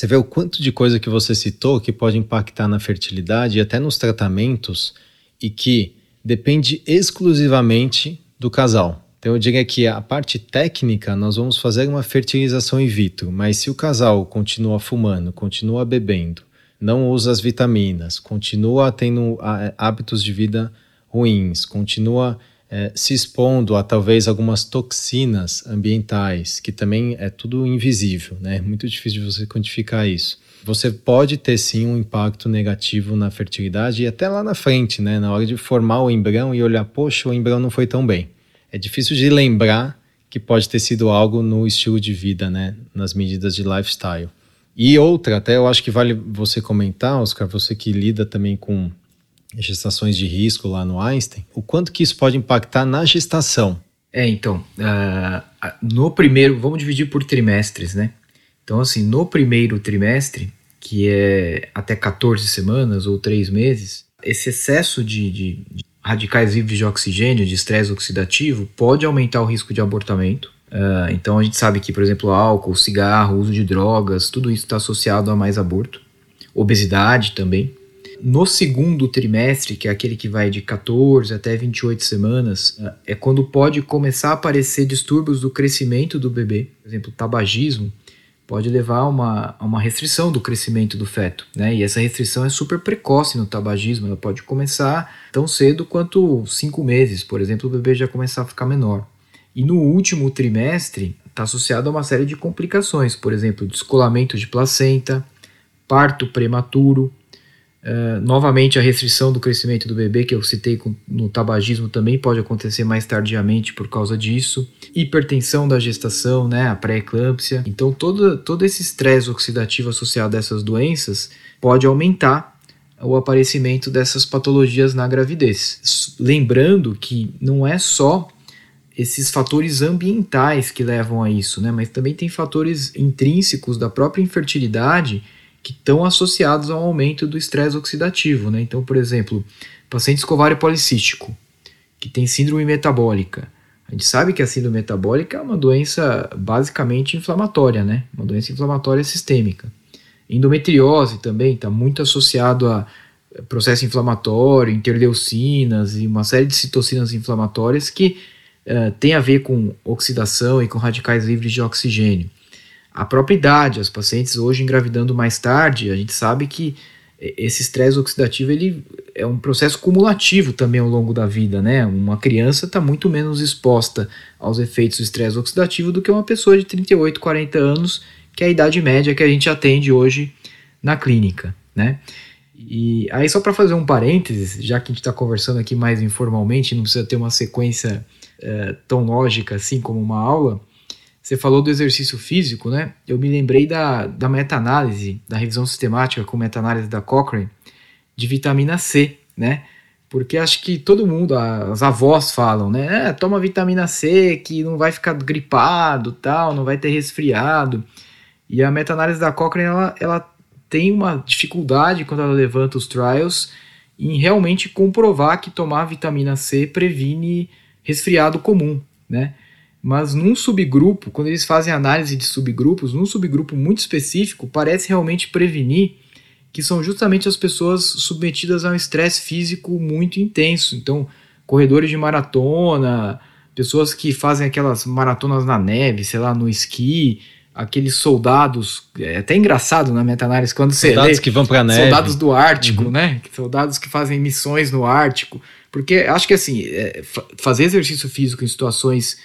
você vê o quanto de coisa que você citou que pode impactar na fertilidade e até nos tratamentos e que depende exclusivamente do casal. Então eu diria que a parte técnica nós vamos fazer uma fertilização in vitro, mas se o casal continua fumando, continua bebendo, não usa as vitaminas, continua tendo hábitos de vida ruins, continua é, se expondo a talvez algumas toxinas ambientais, que também é tudo invisível, né? É muito difícil de você quantificar isso. Você pode ter sim um impacto negativo na fertilidade e até lá na frente, né? Na hora de formar o embrião e olhar, poxa, o embrião não foi tão bem. É difícil de lembrar que pode ter sido algo no estilo de vida, né? Nas medidas de lifestyle. E outra, até eu acho que vale você comentar, Oscar, você que lida também com gestações de risco lá no Einstein, o quanto que isso pode impactar na gestação? É, então, uh, no primeiro, vamos dividir por trimestres, né? Então, assim, no primeiro trimestre, que é até 14 semanas ou 3 meses, esse excesso de, de, de radicais livres de oxigênio, de estresse oxidativo, pode aumentar o risco de abortamento. Uh, então, a gente sabe que, por exemplo, álcool, cigarro, uso de drogas, tudo isso está associado a mais aborto. Obesidade também. No segundo trimestre, que é aquele que vai de 14 até 28 semanas, é quando pode começar a aparecer distúrbios do crescimento do bebê. Por exemplo, tabagismo pode levar a uma, a uma restrição do crescimento do feto. Né? E essa restrição é super precoce no tabagismo, ela pode começar tão cedo quanto 5 meses, por exemplo, o bebê já começar a ficar menor. E no último trimestre está associado a uma série de complicações, por exemplo, descolamento de placenta, parto prematuro, Uh, novamente, a restrição do crescimento do bebê, que eu citei com, no tabagismo, também pode acontecer mais tardiamente por causa disso. Hipertensão da gestação, né, a pré-eclâmpsia. Então, todo, todo esse estresse oxidativo associado a essas doenças pode aumentar o aparecimento dessas patologias na gravidez. Lembrando que não é só esses fatores ambientais que levam a isso, né, mas também tem fatores intrínsecos da própria infertilidade que estão associados ao aumento do estresse oxidativo. Né? Então, por exemplo, paciente com policístico, que tem síndrome metabólica. A gente sabe que a síndrome metabólica é uma doença basicamente inflamatória, né? uma doença inflamatória sistêmica. Endometriose também está muito associado a processo inflamatório, interleucinas e uma série de citocinas inflamatórias que uh, tem a ver com oxidação e com radicais livres de oxigênio. A própria idade, as pacientes hoje engravidando mais tarde, a gente sabe que esse estresse oxidativo ele é um processo cumulativo também ao longo da vida, né? Uma criança está muito menos exposta aos efeitos do estresse oxidativo do que uma pessoa de 38, 40 anos, que é a idade média que a gente atende hoje na clínica, né? E aí, só para fazer um parênteses, já que a gente está conversando aqui mais informalmente, não precisa ter uma sequência é, tão lógica assim como uma aula, você falou do exercício físico, né? Eu me lembrei da, da meta-análise, da revisão sistemática com meta-análise da Cochrane, de vitamina C, né? Porque acho que todo mundo, as avós falam, né? É, toma vitamina C que não vai ficar gripado, tal, não vai ter resfriado. E a meta-análise da Cochrane, ela, ela tem uma dificuldade quando ela levanta os trials em realmente comprovar que tomar vitamina C previne resfriado comum, né? Mas num subgrupo, quando eles fazem análise de subgrupos, num subgrupo muito específico, parece realmente prevenir que são justamente as pessoas submetidas a um estresse físico muito intenso. Então, corredores de maratona, pessoas que fazem aquelas maratonas na neve, sei lá, no esqui, aqueles soldados, é até engraçado na meta-análise quando você soldados lê, que vão para neve, soldados do Ártico, uhum. né? Soldados que fazem missões no Ártico, porque acho que assim, é, fazer exercício físico em situações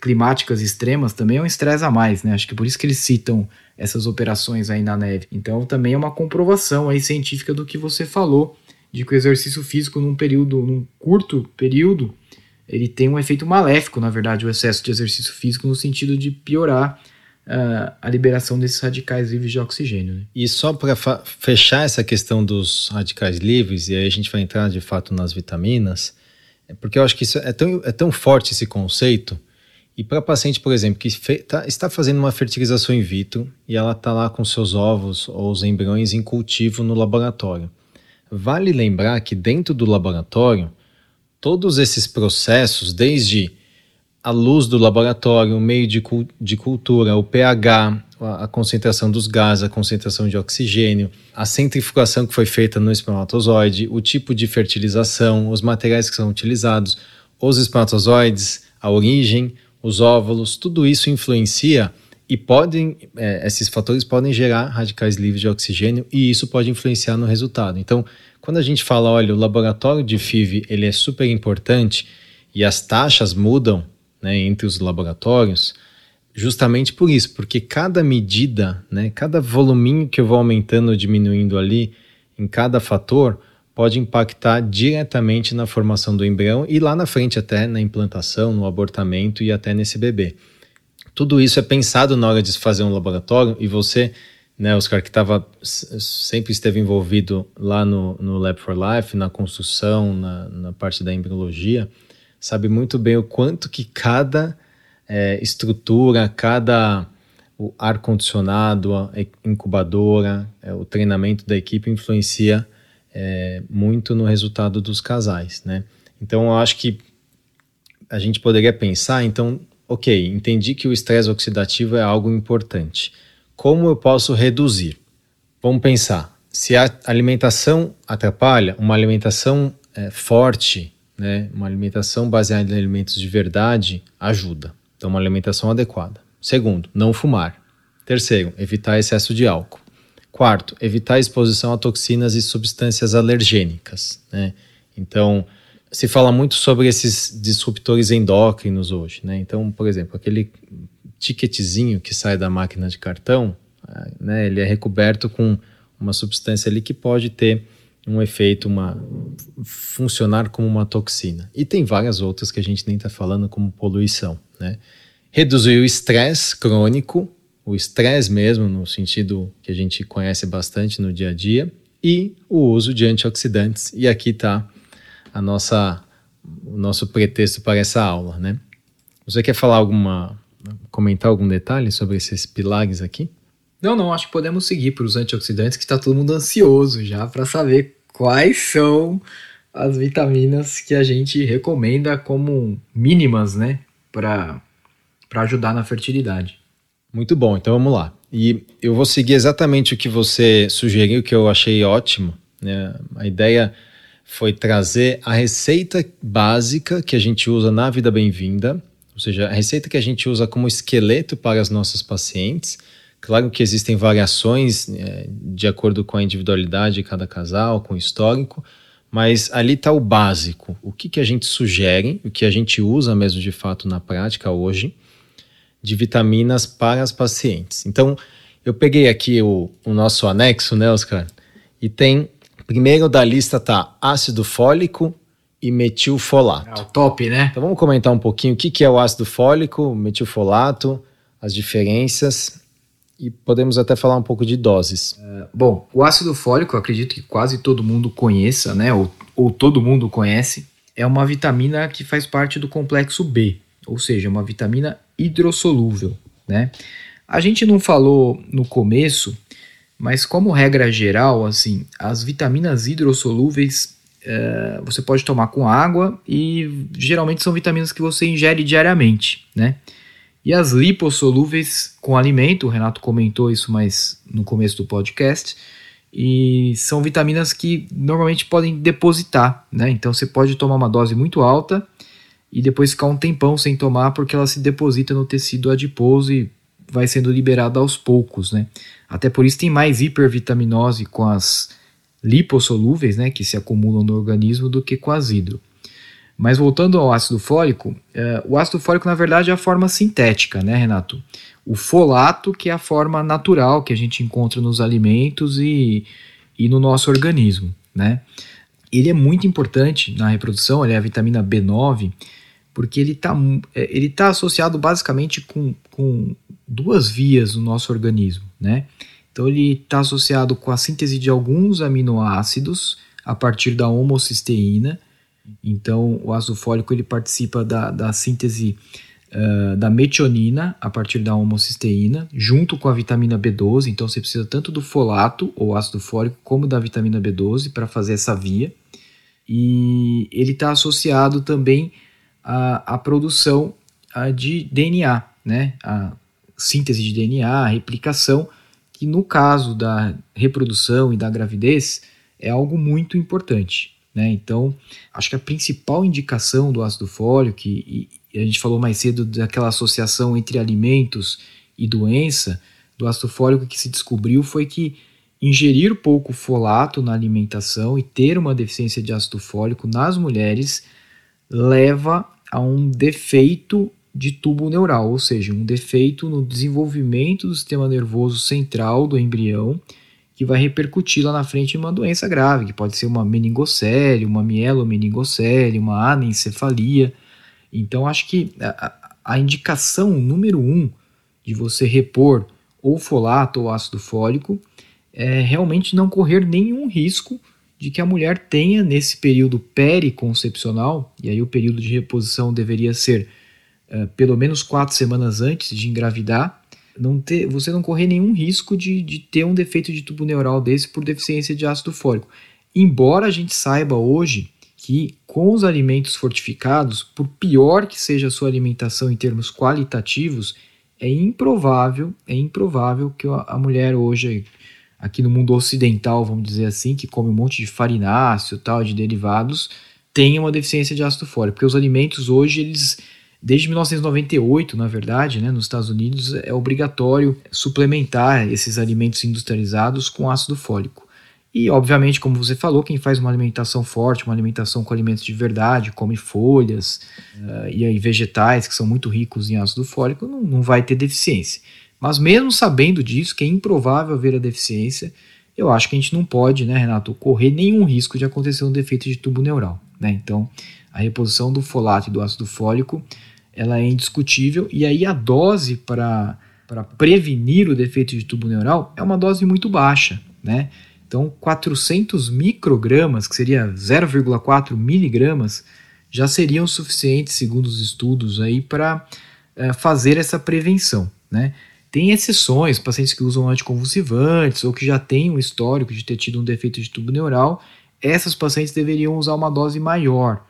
climáticas extremas também é um estresse a mais, né? Acho que por isso que eles citam essas operações aí na neve. Então também é uma comprovação aí científica do que você falou, de que o exercício físico num período, num curto período, ele tem um efeito maléfico, na verdade, o excesso de exercício físico no sentido de piorar uh, a liberação desses radicais livres de oxigênio. Né? E só para fechar essa questão dos radicais livres, e aí a gente vai entrar de fato nas vitaminas, é porque eu acho que isso é tão, é tão forte esse conceito e para paciente, por exemplo, que tá, está fazendo uma fertilização in vitro e ela está lá com seus ovos ou os embriões em cultivo no laboratório. Vale lembrar que dentro do laboratório, todos esses processos, desde a luz do laboratório, o meio de, de cultura, o pH, a, a concentração dos gases, a concentração de oxigênio, a centrifugação que foi feita no espermatozoide, o tipo de fertilização, os materiais que são utilizados, os espermatozoides, a origem, os óvulos, tudo isso influencia e podem, é, esses fatores podem gerar radicais livres de oxigênio e isso pode influenciar no resultado. Então, quando a gente fala, olha, o laboratório de FIV ele é super importante e as taxas mudam né, entre os laboratórios, justamente por isso, porque cada medida, né, cada voluminho que eu vou aumentando ou diminuindo ali em cada fator pode impactar diretamente na formação do embrião e lá na frente até na implantação, no abortamento e até nesse bebê. Tudo isso é pensado na hora de fazer um laboratório e você, né, Oscar, que tava, sempre esteve envolvido lá no, no Lab for Life, na construção, na, na parte da embriologia, sabe muito bem o quanto que cada é, estrutura, cada ar-condicionado, a incubadora, é, o treinamento da equipe influencia é, muito no resultado dos casais, né? Então, eu acho que a gente poderia pensar, então, ok, entendi que o estresse oxidativo é algo importante. Como eu posso reduzir? Vamos pensar, se a alimentação atrapalha, uma alimentação é, forte, né, uma alimentação baseada em alimentos de verdade ajuda. Então, uma alimentação adequada. Segundo, não fumar. Terceiro, evitar excesso de álcool. Quarto, evitar exposição a toxinas e substâncias alergênicas. Né? Então, se fala muito sobre esses disruptores endócrinos hoje. Né? Então, por exemplo, aquele ticketzinho que sai da máquina de cartão, né, ele é recoberto com uma substância ali que pode ter um efeito, uma funcionar como uma toxina. E tem várias outras que a gente nem está falando, como poluição. Né? Reduzir o estresse crônico, o estresse mesmo, no sentido que a gente conhece bastante no dia a dia, e o uso de antioxidantes. E aqui está a nossa, o nosso pretexto para essa aula. Né? Você quer falar alguma, comentar algum detalhe sobre esses pilares aqui? Não, não, acho que podemos seguir para os antioxidantes, que está todo mundo ansioso já para saber quais são as vitaminas que a gente recomenda como mínimas, né, para ajudar na fertilidade. Muito bom, então vamos lá. E eu vou seguir exatamente o que você sugeriu, que eu achei ótimo. Né? A ideia foi trazer a receita básica que a gente usa na Vida Bem-vinda, ou seja, a receita que a gente usa como esqueleto para as nossas pacientes Claro que existem variações é, de acordo com a individualidade de cada casal, com o histórico, mas ali está o básico. O que, que a gente sugere, o que a gente usa mesmo de fato na prática hoje, de vitaminas para as pacientes. Então, eu peguei aqui o, o nosso anexo, né, Oscar? E tem, primeiro da lista tá ácido fólico e metilfolato. É o top, né? Então vamos comentar um pouquinho o que, que é o ácido fólico, metilfolato, as diferenças e podemos até falar um pouco de doses. É, bom, o ácido fólico, acredito que quase todo mundo conheça, né? Ou, ou todo mundo conhece, é uma vitamina que faz parte do complexo B, ou seja, uma vitamina hidrossolúvel, né? A gente não falou no começo, mas como regra geral, assim, as vitaminas hidrossolúveis é, você pode tomar com água e geralmente são vitaminas que você ingere diariamente, né? E as lipossolúveis com alimento, o Renato comentou isso mais no começo do podcast, e são vitaminas que normalmente podem depositar, né? Então você pode tomar uma dose muito alta e depois ficar um tempão sem tomar porque ela se deposita no tecido adiposo e vai sendo liberada aos poucos, né? Até por isso tem mais hipervitaminose com as lipossolúveis, né, que se acumulam no organismo do que com as hidro. Mas voltando ao ácido fólico, é, o ácido fólico na verdade é a forma sintética, né, Renato? O folato, que é a forma natural que a gente encontra nos alimentos e, e no nosso organismo, né? Ele é muito importante na reprodução, ele é a vitamina B9, porque ele está é, ele tá associado basicamente com, com duas vias no nosso organismo, né? Então ele está associado com a síntese de alguns aminoácidos a partir da homocisteína, então, o ácido fólico ele participa da, da síntese uh, da metionina a partir da homocisteína, junto com a vitamina B12. Então, você precisa tanto do folato, ou ácido fólico, como da vitamina B12 para fazer essa via. E ele está associado também à, à produção a de DNA, né? A síntese de DNA, a replicação, que no caso da reprodução e da gravidez é algo muito importante. Né? Então, acho que a principal indicação do ácido fólico, e, e a gente falou mais cedo daquela associação entre alimentos e doença, do ácido fólico que se descobriu foi que ingerir pouco folato na alimentação e ter uma deficiência de ácido fólico nas mulheres leva a um defeito de tubo neural, ou seja, um defeito no desenvolvimento do sistema nervoso central do embrião que vai repercutir lá na frente em uma doença grave, que pode ser uma meningocele, uma mielomeningocele, uma anencefalia. Então, acho que a, a indicação número um de você repor ou folato ou ácido fólico é realmente não correr nenhum risco de que a mulher tenha nesse período periconcepcional, e aí o período de reposição deveria ser uh, pelo menos quatro semanas antes de engravidar, não ter, você não correr nenhum risco de, de ter um defeito de tubo neural desse por deficiência de ácido fólico. Embora a gente saiba hoje que com os alimentos fortificados, por pior que seja a sua alimentação em termos qualitativos, é improvável, é improvável que a mulher hoje aqui no mundo ocidental, vamos dizer assim, que come um monte de farináceo, tal, de derivados, tenha uma deficiência de ácido fólico, porque os alimentos hoje eles desde 1998, na verdade, né, nos Estados Unidos é obrigatório suplementar esses alimentos industrializados com ácido fólico. E, obviamente, como você falou, quem faz uma alimentação forte, uma alimentação com alimentos de verdade, come folhas uh, e aí vegetais que são muito ricos em ácido fólico, não, não vai ter deficiência. Mas mesmo sabendo disso, que é improvável haver a deficiência, eu acho que a gente não pode, né, Renato, correr nenhum risco de acontecer um defeito de tubo neural. Né? Então, a reposição do folato e do ácido fólico ela é indiscutível, e aí a dose para prevenir o defeito de tubo neural é uma dose muito baixa. Né? Então, 400 microgramas, que seria 0,4 miligramas, já seriam suficientes, segundo os estudos, aí para é, fazer essa prevenção. Né? Tem exceções, pacientes que usam anticonvulsivantes ou que já têm um histórico de ter tido um defeito de tubo neural, essas pacientes deveriam usar uma dose maior.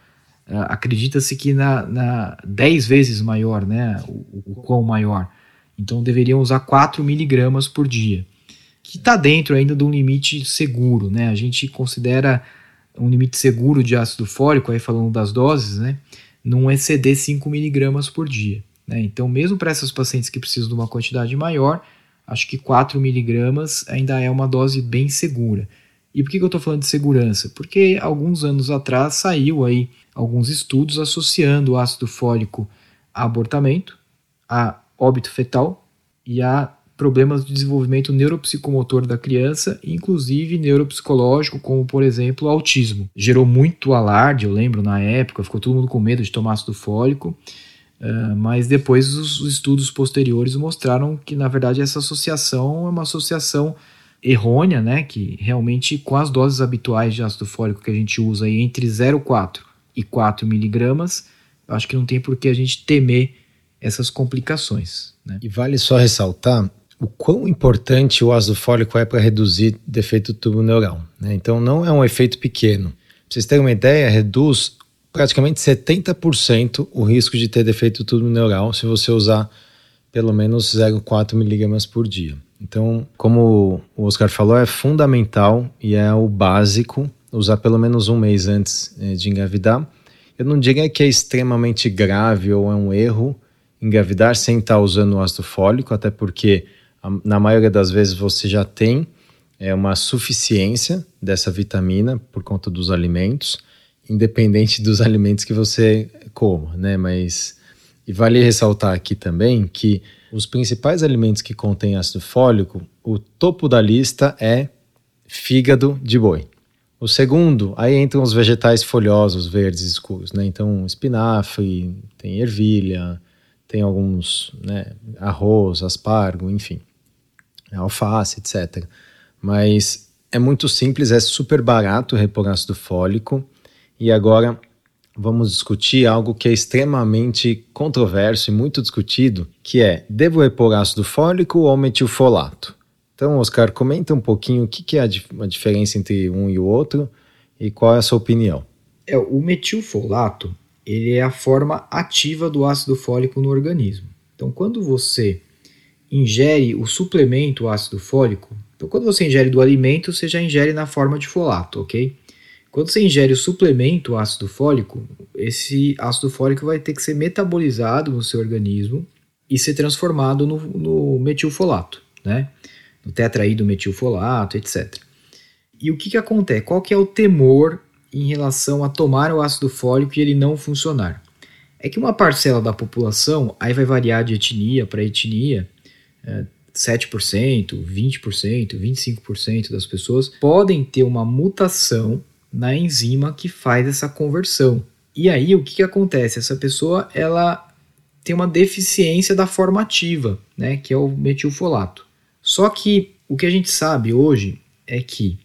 Uh, Acredita-se que na, na 10 vezes maior, né, o, o quão maior. Então deveriam usar 4 miligramas por dia que está dentro ainda de um limite seguro, né? A gente considera um limite seguro de ácido fólico, aí falando das doses, né? Não exceder 5 miligramas por dia. Né? Então, mesmo para essas pacientes que precisam de uma quantidade maior, acho que 4 miligramas ainda é uma dose bem segura. E por que, que eu estou falando de segurança? Porque alguns anos atrás saiu aí alguns estudos associando o ácido fólico a abortamento, a óbito fetal e a problemas de desenvolvimento neuropsicomotor da criança, inclusive neuropsicológico, como por exemplo autismo. Gerou muito alarde, eu lembro na época, ficou todo mundo com medo de tomar ácido fólico, uh, mas depois os, os estudos posteriores mostraram que na verdade essa associação é uma associação errônea, né, que realmente com as doses habituais de ácido fólico que a gente usa aí entre 0,4 e 4 miligramas, acho que não tem por que a gente temer essas complicações. Né? E vale só ressaltar o quão importante o ácido fólico é para reduzir defeito tubo neural. Né? Então, não é um efeito pequeno. Pra vocês terem uma ideia, reduz praticamente 70% o risco de ter defeito tubo neural se você usar pelo menos 0,4 miligramas por dia. Então, como o Oscar falou, é fundamental e é o básico usar pelo menos um mês antes eh, de engravidar. Eu não diria que é extremamente grave ou é um erro engravidar sem estar usando o ácido fólico, até porque na maioria das vezes você já tem é, uma suficiência dessa vitamina por conta dos alimentos, independente dos alimentos que você coma, né? Mas e vale ressaltar aqui também que os principais alimentos que contêm ácido fólico, o topo da lista é fígado de boi. O segundo, aí entram os vegetais folhosos, verdes escuros, né? Então, espinafre, tem ervilha, tem alguns, né, arroz, aspargo, enfim. Alface, etc. Mas é muito simples, é super barato repor ácido fólico. E agora vamos discutir algo que é extremamente controverso e muito discutido, que é, devo repor ácido fólico ou metilfolato? Então, Oscar, comenta um pouquinho o que é a, a diferença entre um e o outro e qual é a sua opinião. É, o metilfolato ele é a forma ativa do ácido fólico no organismo. Então, quando você ingere o suplemento ácido fólico, então quando você ingere do alimento, você já ingere na forma de folato, ok? Quando você ingere o suplemento ácido fólico, esse ácido fólico vai ter que ser metabolizado no seu organismo e ser transformado no, no metilfolato, né? No tetraído metilfolato, etc. E o que, que acontece? Qual que é o temor em relação a tomar o ácido fólico e ele não funcionar? É que uma parcela da população, aí vai variar de etnia para etnia, é, 7%, 20%, 25% das pessoas podem ter uma mutação na enzima que faz essa conversão. E aí o que, que acontece? Essa pessoa ela tem uma deficiência da formativa, né, que é o metilfolato. Só que o que a gente sabe hoje é que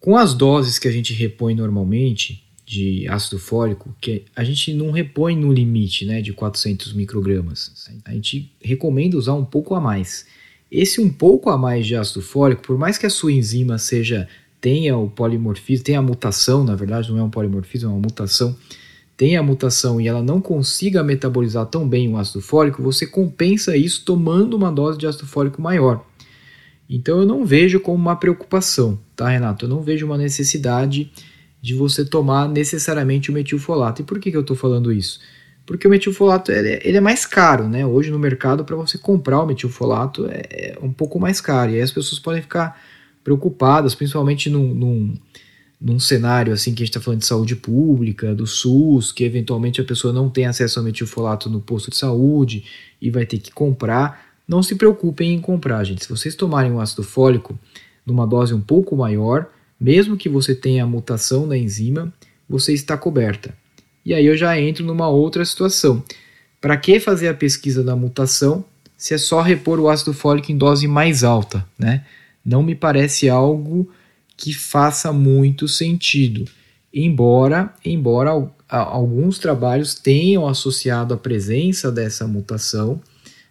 com as doses que a gente repõe normalmente de ácido fólico, que a gente não repõe no limite né, de 400 microgramas, a gente recomenda usar um pouco a mais. Esse um pouco a mais de ácido fólico, por mais que a sua enzima seja tenha o polimorfismo, tenha a mutação, na verdade não é um polimorfismo, é uma mutação, tenha a mutação e ela não consiga metabolizar tão bem o ácido fólico, você compensa isso tomando uma dose de ácido fólico maior. Então eu não vejo como uma preocupação, tá, Renato? Eu não vejo uma necessidade de você tomar necessariamente o metilfolato. E por que, que eu estou falando isso? Porque o metilfolato ele é, ele é mais caro, né? Hoje no mercado, para você comprar o metilfolato é, é um pouco mais caro. E aí as pessoas podem ficar preocupadas, principalmente num, num, num cenário assim que a gente está falando de saúde pública, do SUS, que eventualmente a pessoa não tem acesso ao metilfolato no posto de saúde e vai ter que comprar. Não se preocupem em comprar, gente. Se vocês tomarem o ácido fólico numa dose um pouco maior, mesmo que você tenha a mutação da enzima, você está coberta. E aí eu já entro numa outra situação. Para que fazer a pesquisa da mutação se é só repor o ácido fólico em dose mais alta, né? Não me parece algo que faça muito sentido. Embora, embora alguns trabalhos tenham associado a presença dessa mutação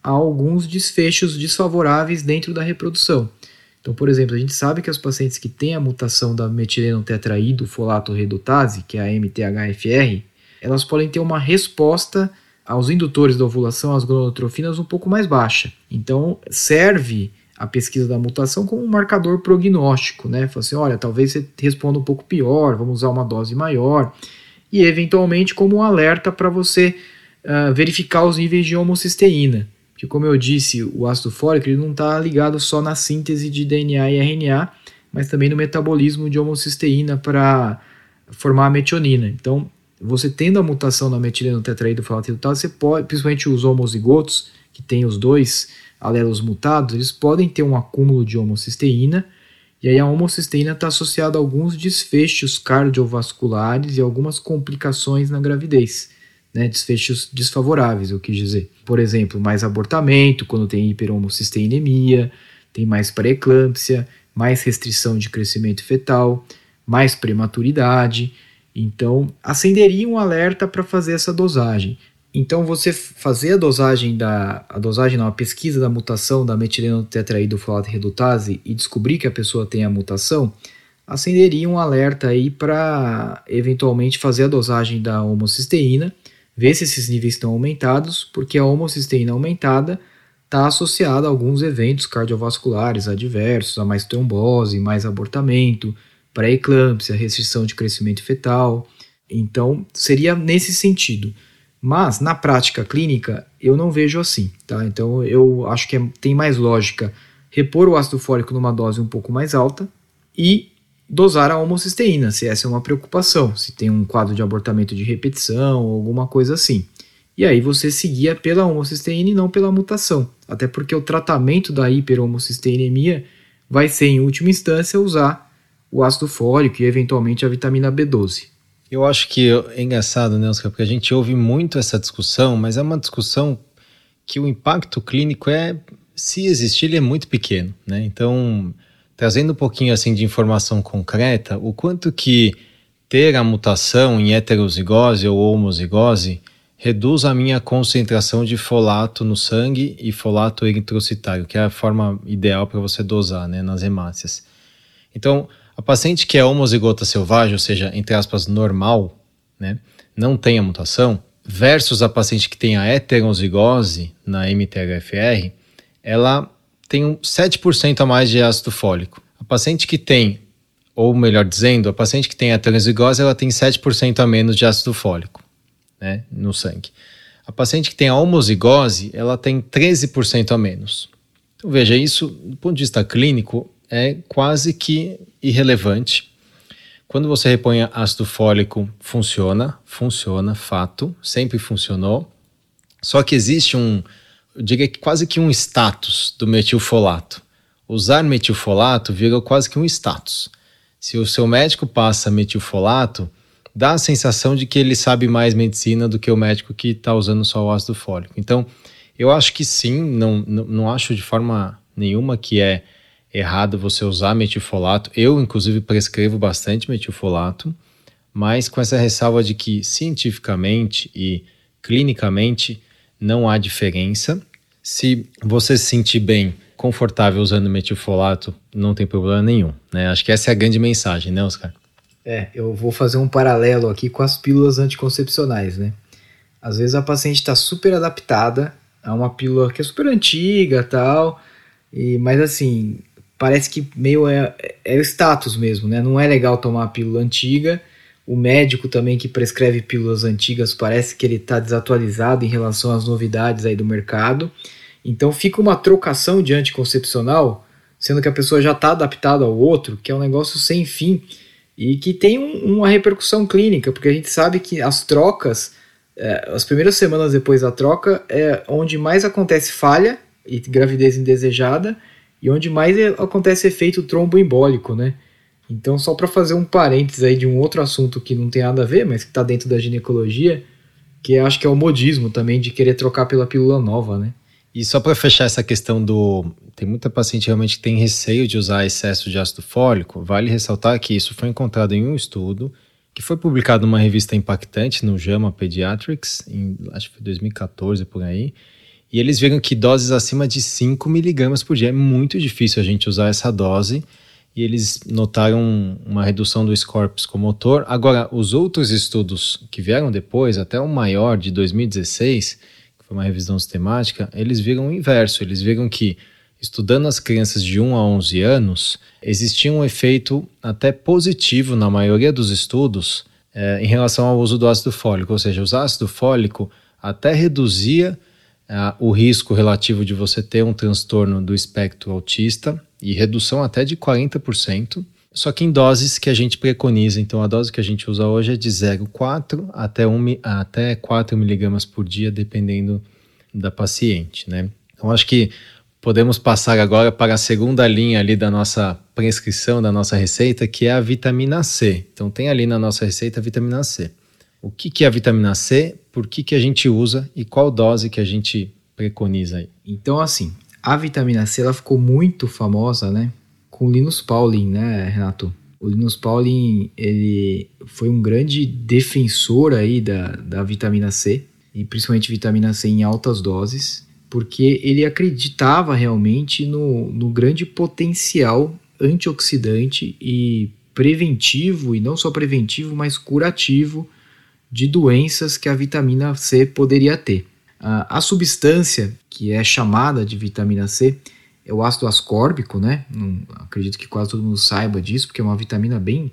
a alguns desfechos desfavoráveis dentro da reprodução. Então, por exemplo, a gente sabe que as pacientes que têm a mutação da metileno tetraído folato redutase, que é a MTHFR, elas podem ter uma resposta aos indutores da ovulação, às gonadotrofinas, um pouco mais baixa. Então, serve a pesquisa da mutação como um marcador prognóstico, né? Fala assim, olha, talvez você responda um pouco pior, vamos usar uma dose maior, e eventualmente como um alerta para você uh, verificar os níveis de homocisteína que como eu disse, o ácido fólico ele não está ligado só na síntese de DNA e RNA, mas também no metabolismo de homocisteína para formar a metionina. Então, você tendo a mutação na metileno tetraído folato você pode, principalmente os homozigotos, que têm os dois alelos mutados, eles podem ter um acúmulo de homocisteína, e aí a homocisteína está associada a alguns desfechos cardiovasculares e algumas complicações na gravidez né, desfechos desfavoráveis, eu quis dizer. Por exemplo, mais abortamento quando tem hiperhomocisteinemia, tem mais pré-eclâmpsia, mais restrição de crescimento fetal, mais prematuridade. Então, acenderia um alerta para fazer essa dosagem. Então, você fazer a dosagem da a dosagem, não, a pesquisa da mutação da metilenotetraído-folato redutase e descobrir que a pessoa tem a mutação, acenderia um alerta aí para eventualmente fazer a dosagem da homocisteína ver se esses níveis estão aumentados, porque a homocisteína aumentada está associada a alguns eventos cardiovasculares adversos, a mais trombose, mais abortamento, pré-eclâmpsia, restrição de crescimento fetal. Então, seria nesse sentido. Mas, na prática clínica, eu não vejo assim, tá? Então, eu acho que é, tem mais lógica repor o ácido fólico numa dose um pouco mais alta e dosar a homocisteína, se essa é uma preocupação, se tem um quadro de abortamento de repetição ou alguma coisa assim. E aí você seguia pela homocisteína e não pela mutação, até porque o tratamento da hiperhomocisteinemia vai ser, em última instância, usar o ácido fólico e eventualmente a vitamina B12. Eu acho que é engraçado, né, Oscar, porque a gente ouve muito essa discussão, mas é uma discussão que o impacto clínico é, se existir, ele é muito pequeno, né? Então, trazendo um pouquinho assim de informação concreta, o quanto que ter a mutação em heterozigose ou homozigose reduz a minha concentração de folato no sangue e folato eritrocitário, que é a forma ideal para você dosar né, nas hemácias. Então, a paciente que é homozigota selvagem, ou seja, entre aspas, normal, né, não tem a mutação, versus a paciente que tem a heterozigose na MTHFR, ela tem um 7% a mais de ácido fólico. A paciente que tem, ou melhor dizendo, a paciente que tem heterozigose, ela tem 7% a menos de ácido fólico né, no sangue. A paciente que tem a homozigose, ela tem 13% a menos. Então veja, isso do ponto de vista clínico é quase que irrelevante. Quando você repõe ácido fólico, funciona, funciona, fato, sempre funcionou. Só que existe um, eu diria que quase que um status do metilfolato. Usar metilfolato vira quase que um status. Se o seu médico passa metilfolato, dá a sensação de que ele sabe mais medicina do que o médico que está usando só o ácido fólico. Então, eu acho que sim, não, não, não acho de forma nenhuma que é errado você usar metilfolato. Eu, inclusive, prescrevo bastante metilfolato, mas com essa ressalva de que cientificamente e clinicamente não há diferença. Se você se sentir bem, confortável usando metilfolato, não tem problema nenhum. Né? Acho que essa é a grande mensagem, né, Oscar? É, eu vou fazer um paralelo aqui com as pílulas anticoncepcionais, né? Às vezes a paciente está super adaptada a uma pílula que é super antiga tal, e, mas assim, parece que meio é, é o status mesmo, né? Não é legal tomar a pílula antiga. O médico também que prescreve pílulas antigas parece que ele está desatualizado em relação às novidades aí do mercado. Então fica uma trocação de anticoncepcional, sendo que a pessoa já está adaptada ao outro, que é um negócio sem fim e que tem um, uma repercussão clínica, porque a gente sabe que as trocas, é, as primeiras semanas depois da troca, é onde mais acontece falha e gravidez indesejada e onde mais é, acontece efeito tromboembólico, né? Então, só para fazer um parênteses aí de um outro assunto que não tem nada a ver, mas que está dentro da ginecologia, que acho que é o modismo também de querer trocar pela pílula nova, né? E só para fechar essa questão do. Tem muita paciente realmente que tem receio de usar excesso de ácido fólico. Vale ressaltar que isso foi encontrado em um estudo que foi publicado numa revista impactante no JAMA Pediatrics, em acho que foi 2014 por aí. E eles viram que doses acima de 5 miligramas por dia é muito difícil a gente usar essa dose. E eles notaram uma redução do score psicomotor. Agora, os outros estudos que vieram depois, até o maior de 2016, foi uma revisão sistemática, eles viram o inverso. Eles viram que, estudando as crianças de 1 a 11 anos, existia um efeito até positivo na maioria dos estudos é, em relação ao uso do ácido fólico. Ou seja, o ácido fólico até reduzia é, o risco relativo de você ter um transtorno do espectro autista e redução até de 40% só que em doses que a gente preconiza. Então, a dose que a gente usa hoje é de 0,4 até, 1, até 4 miligramas por dia, dependendo da paciente, né? Então, acho que podemos passar agora para a segunda linha ali da nossa prescrição, da nossa receita, que é a vitamina C. Então, tem ali na nossa receita a vitamina C. O que, que é a vitamina C, por que, que a gente usa e qual dose que a gente preconiza aí? Então, assim, a vitamina C ela ficou muito famosa, né? com Linus Pauling, né, Renato? O Linus Pauling, ele foi um grande defensor aí da, da vitamina C, e principalmente vitamina C em altas doses, porque ele acreditava realmente no, no grande potencial antioxidante e preventivo, e não só preventivo, mas curativo de doenças que a vitamina C poderia ter. A, a substância que é chamada de vitamina C, é o ácido ascórbico, né? Não, acredito que quase todo mundo saiba disso, porque é uma vitamina bem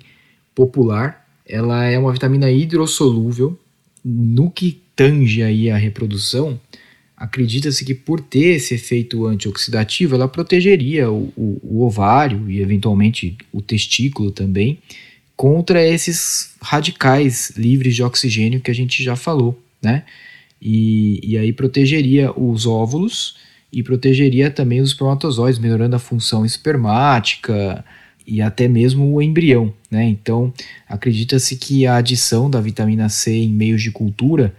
popular. Ela é uma vitamina hidrossolúvel. No que tange aí a reprodução, acredita-se que por ter esse efeito antioxidativo, ela protegeria o, o, o, ovário e eventualmente o testículo também contra esses radicais livres de oxigênio que a gente já falou, né? E, e aí protegeria os óvulos e protegeria também os espermatozoides, melhorando a função espermática e até mesmo o embrião. Né? Então, acredita-se que a adição da vitamina C em meios de cultura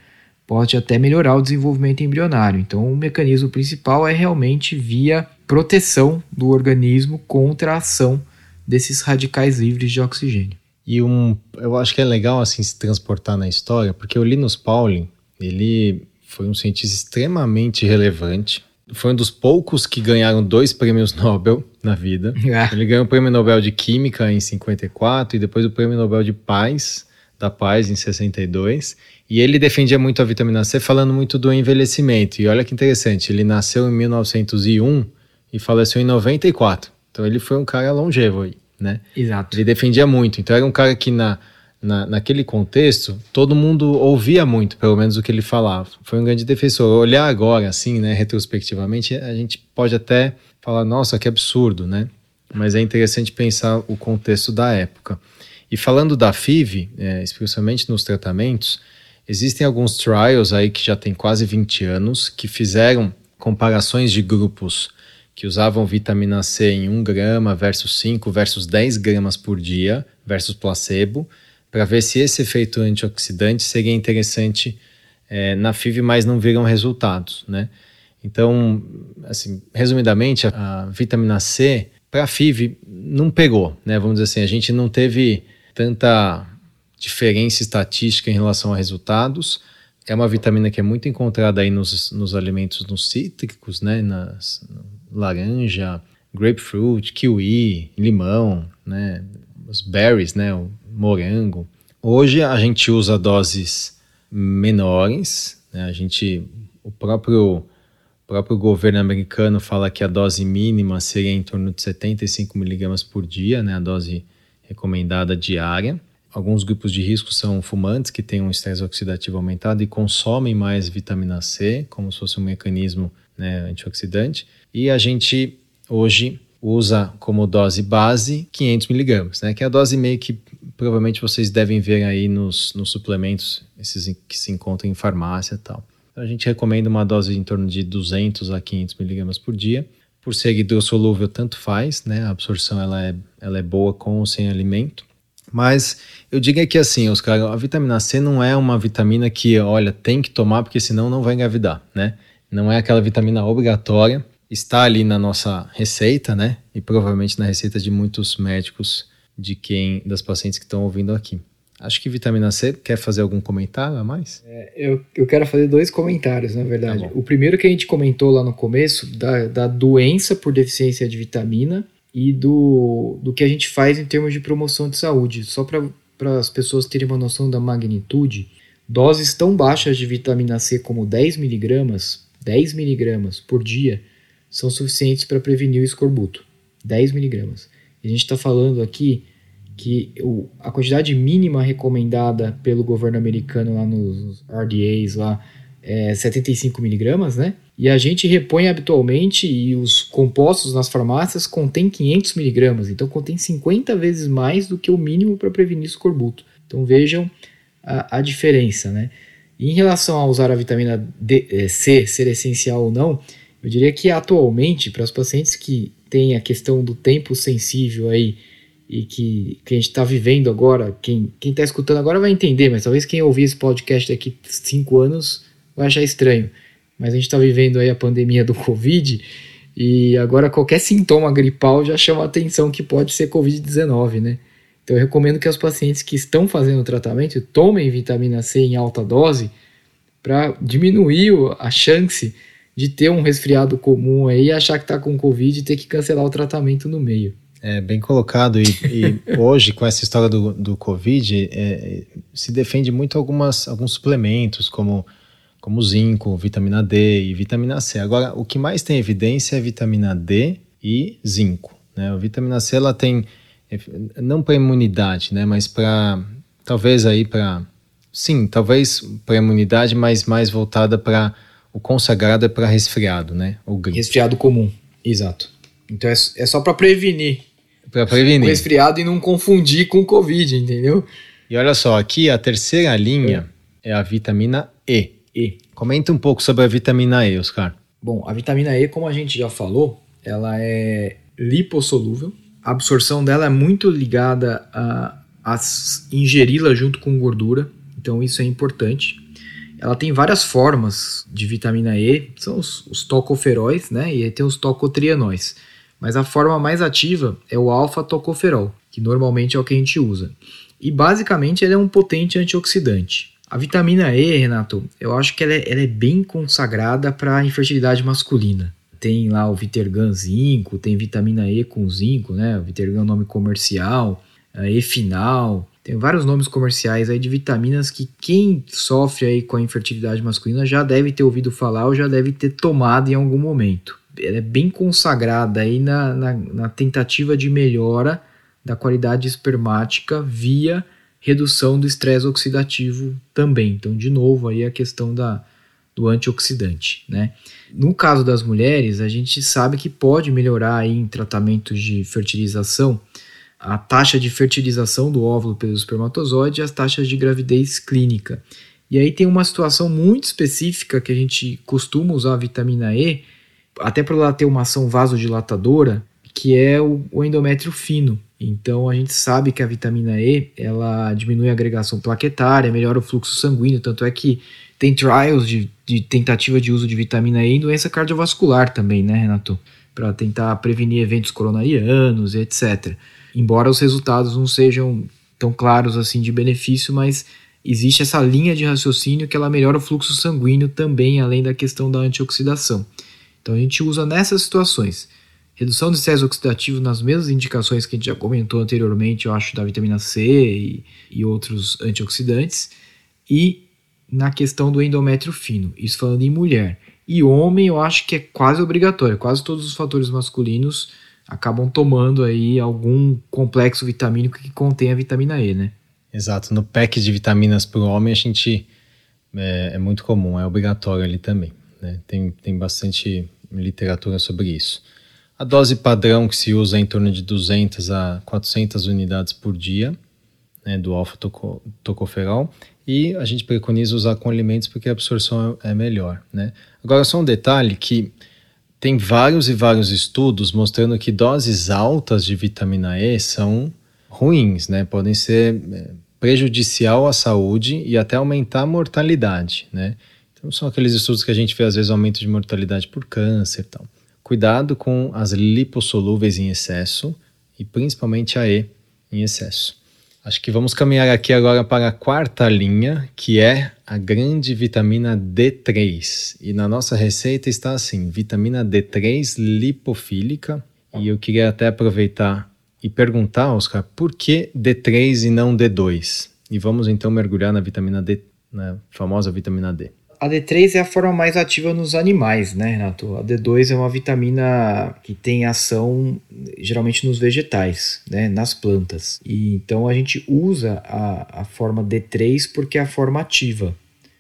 pode até melhorar o desenvolvimento embrionário. Então, o mecanismo principal é realmente via proteção do organismo contra a ação desses radicais livres de oxigênio. E um, eu acho que é legal assim se transportar na história, porque o Linus Pauling, ele foi um cientista extremamente relevante, foi um dos poucos que ganharam dois prêmios Nobel na vida. É. Ele ganhou o prêmio Nobel de Química em 54 e depois o prêmio Nobel de Paz da Paz em 62. E ele defendia muito a vitamina C, falando muito do envelhecimento. E olha que interessante, ele nasceu em 1901 e faleceu em 94. Então ele foi um cara longevo, né? Exato. Ele defendia muito. Então era um cara que na, na, naquele contexto todo mundo ouvia muito, pelo menos o que ele falava. Foi um grande defensor. Olhar agora, assim, né, retrospectivamente, a gente pode até falar, nossa, que absurdo, né? Mas é interessante pensar o contexto da época. E falando da FIV, é, especialmente nos tratamentos, existem alguns trials aí que já tem quase 20 anos que fizeram comparações de grupos que usavam vitamina C em 1 grama versus 5 versus 10 gramas por dia versus placebo, para ver se esse efeito antioxidante seria interessante é, na FIV, mas não viram resultados, né? Então, assim, resumidamente, a, a vitamina C para a FIV não pegou, né? Vamos dizer assim, a gente não teve tanta diferença estatística em relação a resultados. É uma vitamina que é muito encontrada aí nos, nos alimentos nos cítricos, né? Nas, laranja, grapefruit, kiwi, limão, né? Os berries, né? O morango. Hoje a gente usa doses menores, né? A gente, o próprio o próprio governo americano fala que a dose mínima seria em torno de 75 miligramas por dia, né, a dose recomendada diária. Alguns grupos de risco são fumantes que têm um estresse oxidativo aumentado e consomem mais vitamina C, como se fosse um mecanismo né, antioxidante. E a gente hoje usa como dose base 500 miligramas, né, que é a dose meio que provavelmente vocês devem ver aí nos, nos suplementos, esses que se encontram em farmácia e tal. Então, a gente recomenda uma dose em torno de 200 a 500 miligramas por dia. Por ser hidrossolúvel, tanto faz, né? A absorção ela é, ela é boa com ou sem alimento. Mas eu digo que assim, Oscar, a vitamina C não é uma vitamina que, olha, tem que tomar porque senão não vai engravidar, né? Não é aquela vitamina obrigatória. Está ali na nossa receita, né? E provavelmente na receita de muitos médicos de quem das pacientes que estão ouvindo aqui. Acho que vitamina C quer fazer algum comentário a mais? É, eu, eu quero fazer dois comentários, na verdade. Tá o primeiro que a gente comentou lá no começo, da, da doença por deficiência de vitamina e do, do que a gente faz em termos de promoção de saúde. Só para as pessoas terem uma noção da magnitude, doses tão baixas de vitamina C como 10 miligramas, 10 miligramas por dia, são suficientes para prevenir o escorbuto. 10 miligramas. A gente está falando aqui que o, a quantidade mínima recomendada pelo governo americano lá nos RDAs lá é 75 miligramas, né? E a gente repõe habitualmente e os compostos nas farmácias contêm 500 miligramas, então contém 50 vezes mais do que o mínimo para prevenir escorbuto. Então vejam a, a diferença, né? Em relação a usar a vitamina D, eh, C ser essencial ou não, eu diria que atualmente para os pacientes que têm a questão do tempo sensível aí e que, que a gente está vivendo agora, quem está escutando agora vai entender, mas talvez quem ouvir esse podcast daqui cinco anos vai achar estranho. Mas a gente está vivendo aí a pandemia do Covid e agora qualquer sintoma gripal já chama a atenção que pode ser Covid-19, né? Então eu recomendo que os pacientes que estão fazendo o tratamento tomem vitamina C em alta dose para diminuir a chance de ter um resfriado comum aí, achar que está com Covid e ter que cancelar o tratamento no meio. É bem colocado, e, e hoje, com essa história do, do Covid, é, se defende muito algumas, alguns suplementos, como, como zinco, vitamina D e vitamina C. Agora, o que mais tem evidência é vitamina D e zinco. Né? A vitamina C ela tem, não para imunidade, né? mas para, talvez aí para, sim, talvez para imunidade, mas mais voltada para, o consagrado é para resfriado, né? O gripe. Resfriado comum, exato. Então é, é só para prevenir para prevenir. Com resfriado e não confundir com Covid, entendeu? E olha só, aqui a terceira linha é, é a vitamina E. E. Comenta um pouco sobre a vitamina E, Oscar. Bom, a vitamina E, como a gente já falou, ela é lipossolúvel. A absorção dela é muito ligada a, a ingeri-la junto com gordura, então isso é importante. Ela tem várias formas de vitamina E, são os, os tocoferóis, né? E tem os tocotrienóis mas a forma mais ativa é o alfa-tocoferol, que normalmente é o que a gente usa. E basicamente ele é um potente antioxidante. A vitamina E, Renato, eu acho que ela é, ela é bem consagrada para a infertilidade masculina. Tem lá o Vitergan zinco, tem vitamina E com zinco, né? O Vitergan é o nome comercial, E final. Tem vários nomes comerciais aí de vitaminas que quem sofre aí com a infertilidade masculina já deve ter ouvido falar ou já deve ter tomado em algum momento. Ela é bem consagrada aí na, na, na tentativa de melhora da qualidade espermática via redução do estresse oxidativo também. Então, de novo, aí a questão da, do antioxidante, né? No caso das mulheres, a gente sabe que pode melhorar aí em tratamentos de fertilização a taxa de fertilização do óvulo pelo espermatozoide e as taxas de gravidez clínica. E aí tem uma situação muito específica que a gente costuma usar a vitamina E, até para ela ter uma ação vasodilatadora, que é o, o endométrio fino. Então a gente sabe que a vitamina E ela diminui a agregação plaquetária, melhora o fluxo sanguíneo, tanto é que tem trials de, de tentativa de uso de vitamina E em doença cardiovascular também, né, Renato? Para tentar prevenir eventos coronarianos e etc. Embora os resultados não sejam tão claros assim de benefício, mas existe essa linha de raciocínio que ela melhora o fluxo sanguíneo também, além da questão da antioxidação. Então a gente usa nessas situações redução do estresse oxidativo nas mesmas indicações que a gente já comentou anteriormente, eu acho, da vitamina C e, e outros antioxidantes, e na questão do endométrio fino, isso falando em mulher. E homem, eu acho que é quase obrigatório, quase todos os fatores masculinos acabam tomando aí algum complexo vitamínico que contém a vitamina E, né? Exato, no pack de vitaminas para o homem a gente é, é, muito comum, é obrigatório ali também, né? Tem, tem bastante literatura sobre isso. A dose padrão que se usa é em torno de 200 a 400 unidades por dia né, do alfa-tocoferol e a gente preconiza usar com alimentos porque a absorção é melhor. Né? Agora, só um detalhe que tem vários e vários estudos mostrando que doses altas de vitamina E são ruins, né? podem ser é, prejudicial à saúde e até aumentar a mortalidade. Né? Então, são aqueles estudos que a gente vê às vezes aumento de mortalidade por câncer e tal. Cuidado com as lipossolúveis em excesso e principalmente a E em excesso. Acho que vamos caminhar aqui agora para a quarta linha, que é a grande vitamina D3. E na nossa receita está assim: vitamina D3 lipofílica. E eu queria até aproveitar e perguntar, Oscar, por que D3 e não D2? E vamos então mergulhar na vitamina D, na famosa vitamina D. A D3 é a forma mais ativa nos animais, né, Renato? A D2 é uma vitamina que tem ação geralmente nos vegetais, né, nas plantas. E então a gente usa a, a forma D3 porque é a forma ativa.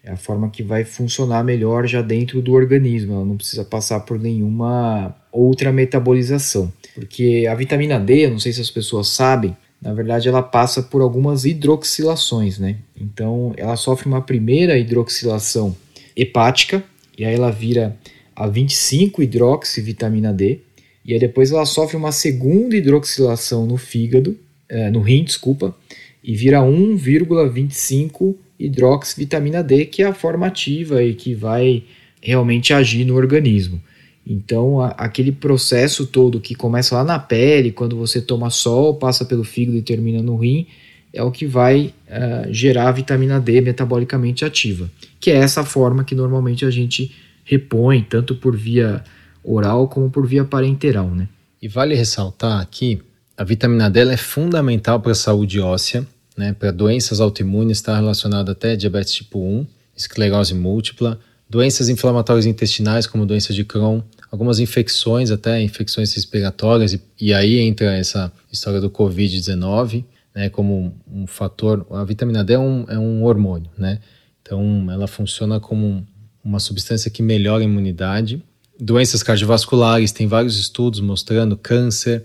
É a forma que vai funcionar melhor já dentro do organismo. Ela não precisa passar por nenhuma outra metabolização. Porque a vitamina D, não sei se as pessoas sabem, na verdade ela passa por algumas hidroxilações, né? Então ela sofre uma primeira hidroxilação hepática, e aí ela vira a 25 hidroxivitamina D, e aí depois ela sofre uma segunda hidroxilação no fígado, é, no rim, desculpa, e vira 1,25 hidroxivitamina D, que é a forma ativa e que vai realmente agir no organismo. Então, a, aquele processo todo que começa lá na pele, quando você toma sol, passa pelo fígado e termina no rim, é o que vai uh, gerar a vitamina D metabolicamente ativa, que é essa forma que normalmente a gente repõe, tanto por via oral como por via parenteral. Né? E vale ressaltar aqui, a vitamina D é fundamental para a saúde óssea, né, para doenças autoimunes, está relacionada até a diabetes tipo 1, esclerose múltipla, doenças inflamatórias intestinais como doença de Crohn, algumas infecções, até infecções respiratórias, e, e aí entra essa história do Covid-19, né, como um, um, fator. A vitamina D é um, é um hormônio, né? Então, ela funciona como uma substância que melhora a imunidade. Doenças cardiovasculares, tem vários estudos mostrando câncer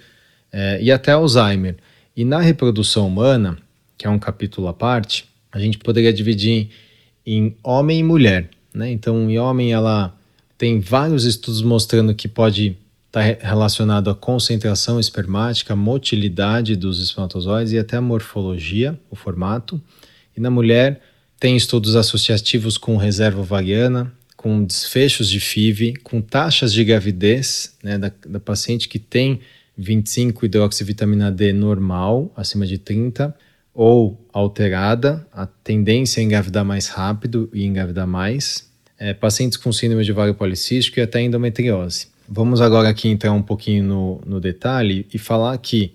é, e até Alzheimer. E na reprodução humana, que é um capítulo à parte, a gente poderia dividir em homem e mulher. Né? Então, em homem, ela tem vários estudos mostrando que pode está relacionado à concentração espermática, motilidade dos espermatozoides e até a morfologia, o formato. E na mulher, tem estudos associativos com reserva ovariana, com desfechos de FIV, com taxas de gravidez né, da, da paciente que tem 25 hidroxivitamina D normal, acima de 30, ou alterada, a tendência a engravidar mais rápido e engravidar mais. É, pacientes com síndrome de ovário policístico e até endometriose. Vamos agora aqui entrar um pouquinho no, no detalhe e falar que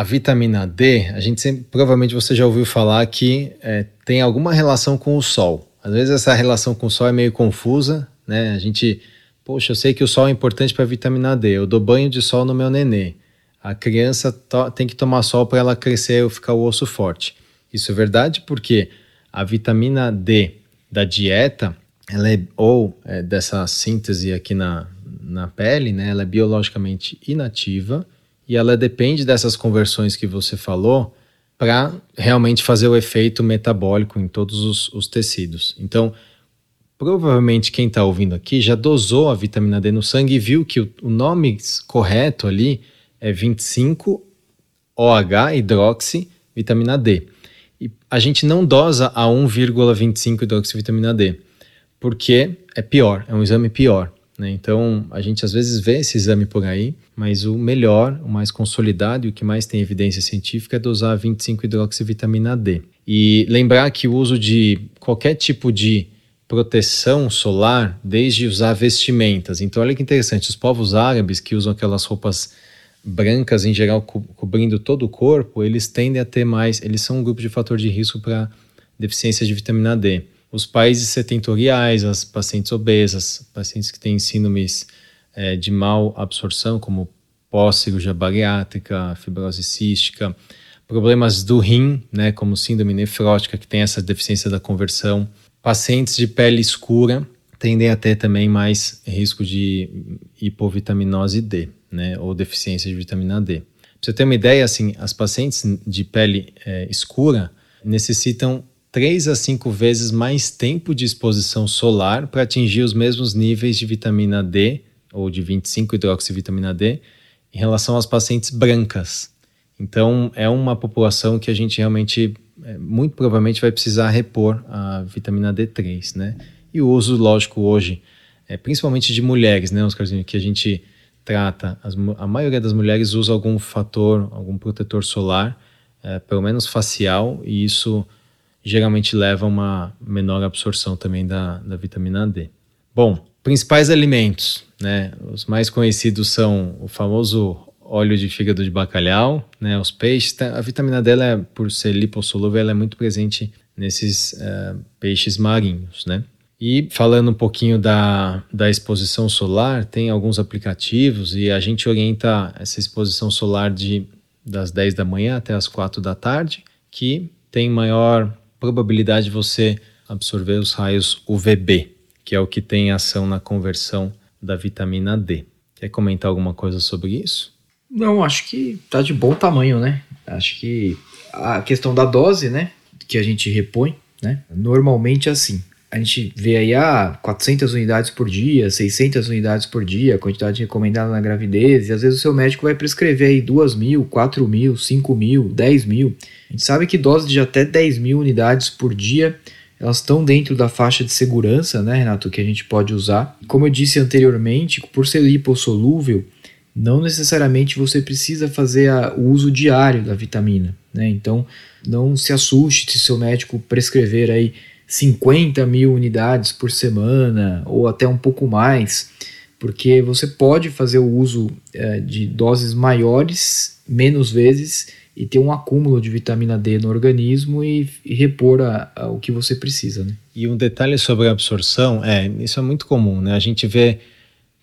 a vitamina D, a gente sempre, provavelmente você já ouviu falar que é, tem alguma relação com o sol. Às vezes essa relação com o sol é meio confusa, né? A gente, poxa, eu sei que o sol é importante para a vitamina D. Eu dou banho de sol no meu nenê. A criança tem que tomar sol para ela crescer ou ficar o osso forte. Isso é verdade porque a vitamina D da dieta, ela é, ou é, dessa síntese aqui na, na pele, né? Ela é biologicamente inativa e ela depende dessas conversões que você falou para realmente fazer o efeito metabólico em todos os, os tecidos. Então, provavelmente quem está ouvindo aqui já dosou a vitamina D no sangue e viu que o, o nome correto ali é 25 OH hidroxi vitamina D. E a gente não dosa a 1,25 hidroxivitamina D, porque é pior, é um exame pior. Né? Então, a gente às vezes vê esse exame por aí, mas o melhor, o mais consolidado e o que mais tem evidência científica é dosar 25 hidroxivitamina D. E lembrar que o uso de qualquer tipo de proteção solar, desde usar vestimentas. Então, olha que interessante, os povos árabes que usam aquelas roupas brancas em geral co cobrindo todo o corpo, eles tendem a ter mais, eles são um grupo de fator de risco para deficiência de vitamina D os países setentoriais, as pacientes obesas, pacientes que têm síndromes é, de mal absorção, como pós-cirurgia bariátrica, fibrose cística, problemas do rim, né, como síndrome nefrótica, que tem essa deficiência da conversão, pacientes de pele escura tendem a ter também mais risco de hipovitaminose D, né, ou deficiência de vitamina D. Para você ter uma ideia, assim, as pacientes de pele é, escura necessitam 3 a 5 vezes mais tempo de exposição solar para atingir os mesmos níveis de vitamina D, ou de 25 hidroxivitamina D, em relação às pacientes brancas. Então, é uma população que a gente realmente, é, muito provavelmente, vai precisar repor a vitamina D3, né? E o uso, lógico, hoje, é, principalmente de mulheres, né, Oscarzinho, que a gente trata, as, a maioria das mulheres usa algum fator, algum protetor solar, é, pelo menos facial, e isso geralmente leva a uma menor absorção também da, da vitamina D. Bom, principais alimentos, né? Os mais conhecidos são o famoso óleo de fígado de bacalhau, né? Os peixes. A vitamina D, é, por ser lipossolúvel, ela é muito presente nesses uh, peixes marinhos, né? E falando um pouquinho da, da exposição solar, tem alguns aplicativos e a gente orienta essa exposição solar de das 10 da manhã até as 4 da tarde, que tem maior probabilidade de você absorver os raios UVB, que é o que tem ação na conversão da vitamina D. Quer comentar alguma coisa sobre isso? Não, acho que tá de bom tamanho, né? Acho que a questão da dose, né, que a gente repõe, né? Normalmente é assim a gente vê aí ah, 400 unidades por dia, 600 unidades por dia, a quantidade recomendada na gravidez, e às vezes o seu médico vai prescrever aí 2 mil, 4 mil, 5 mil, 10 mil. A gente sabe que doses de até 10 mil unidades por dia elas estão dentro da faixa de segurança, né, Renato, que a gente pode usar. Como eu disse anteriormente, por ser lipossolúvel, não necessariamente você precisa fazer a, o uso diário da vitamina, né? Então, não se assuste se seu médico prescrever aí 50 mil unidades por semana ou até um pouco mais, porque você pode fazer o uso é, de doses maiores, menos vezes, e ter um acúmulo de vitamina D no organismo e, e repor a, a, o que você precisa. Né? E um detalhe sobre a absorção, é, isso é muito comum, né? A gente vê,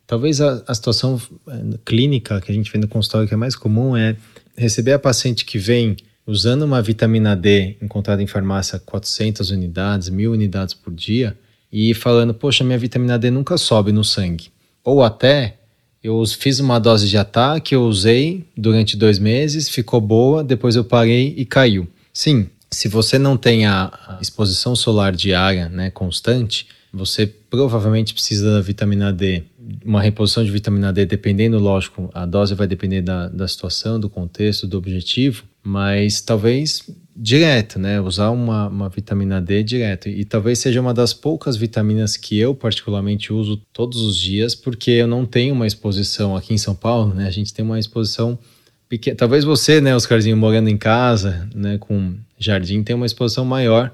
talvez a, a situação é, clínica que a gente vê no consultório que é mais comum é receber a paciente que vem usando uma vitamina D encontrada em farmácia 400 unidades, 1000 unidades por dia, e falando, poxa, minha vitamina D nunca sobe no sangue. Ou até, eu fiz uma dose de ataque, eu usei durante dois meses, ficou boa, depois eu parei e caiu. Sim, se você não tem a exposição solar diária né, constante, você provavelmente precisa da vitamina D. Uma reposição de vitamina D, dependendo, lógico, a dose vai depender da, da situação, do contexto, do objetivo, mas talvez direto, né? Usar uma, uma vitamina D direto. E talvez seja uma das poucas vitaminas que eu particularmente uso todos os dias, porque eu não tenho uma exposição aqui em São Paulo, né? A gente tem uma exposição pequena. Talvez você, né, Oscarzinho, morando em casa, né, com jardim, tenha uma exposição maior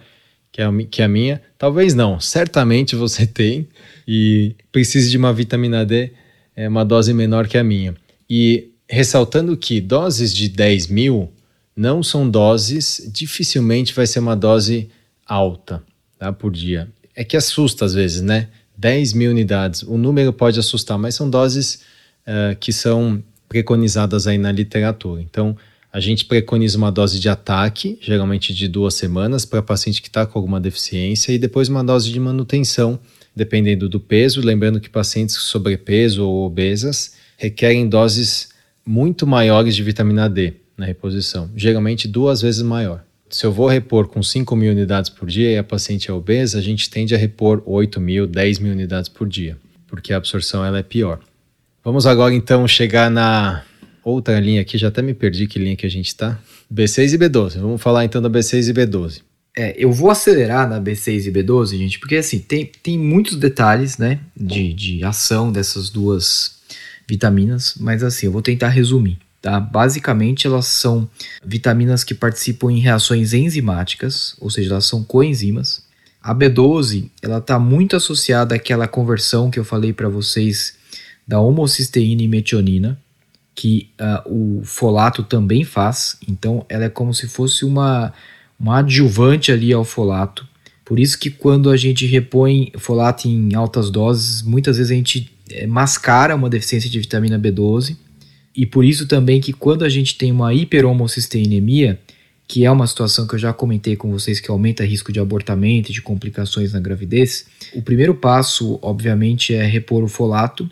que a, que a minha. Talvez não, certamente você tem e precise de uma vitamina D, é uma dose menor que a minha. E ressaltando que doses de 10 mil não são doses, dificilmente vai ser uma dose alta tá, por dia. É que assusta às vezes, né? 10 mil unidades, o número pode assustar, mas são doses uh, que são preconizadas aí na literatura. Então, a gente preconiza uma dose de ataque, geralmente de duas semanas, para paciente que está com alguma deficiência, e depois uma dose de manutenção, dependendo do peso. Lembrando que pacientes com sobrepeso ou obesas requerem doses muito maiores de vitamina D na reposição, geralmente duas vezes maior. Se eu vou repor com 5 mil unidades por dia e a paciente é obesa, a gente tende a repor 8 mil, 10 mil unidades por dia, porque a absorção ela é pior. Vamos agora então chegar na outra linha aqui, já até me perdi que linha que a gente está. B6 e B12. Vamos falar então da B6 e B12. É, eu vou acelerar na B6 e B12, gente, porque assim, tem, tem muitos detalhes, né, de, de ação dessas duas vitaminas, mas assim, eu vou tentar resumir, tá? Basicamente, elas são vitaminas que participam em reações enzimáticas, ou seja, elas são coenzimas. A B12, ela está muito associada àquela conversão que eu falei para vocês da homocisteína e metionina, que uh, o folato também faz. Então, ela é como se fosse uma, uma adjuvante ali ao folato. Por isso que quando a gente repõe folato em altas doses, muitas vezes a gente é, mascara uma deficiência de vitamina B12. E por isso também que quando a gente tem uma hiperhomocisteinemia, que é uma situação que eu já comentei com vocês que aumenta o risco de abortamento e de complicações na gravidez, o primeiro passo, obviamente, é repor o folato,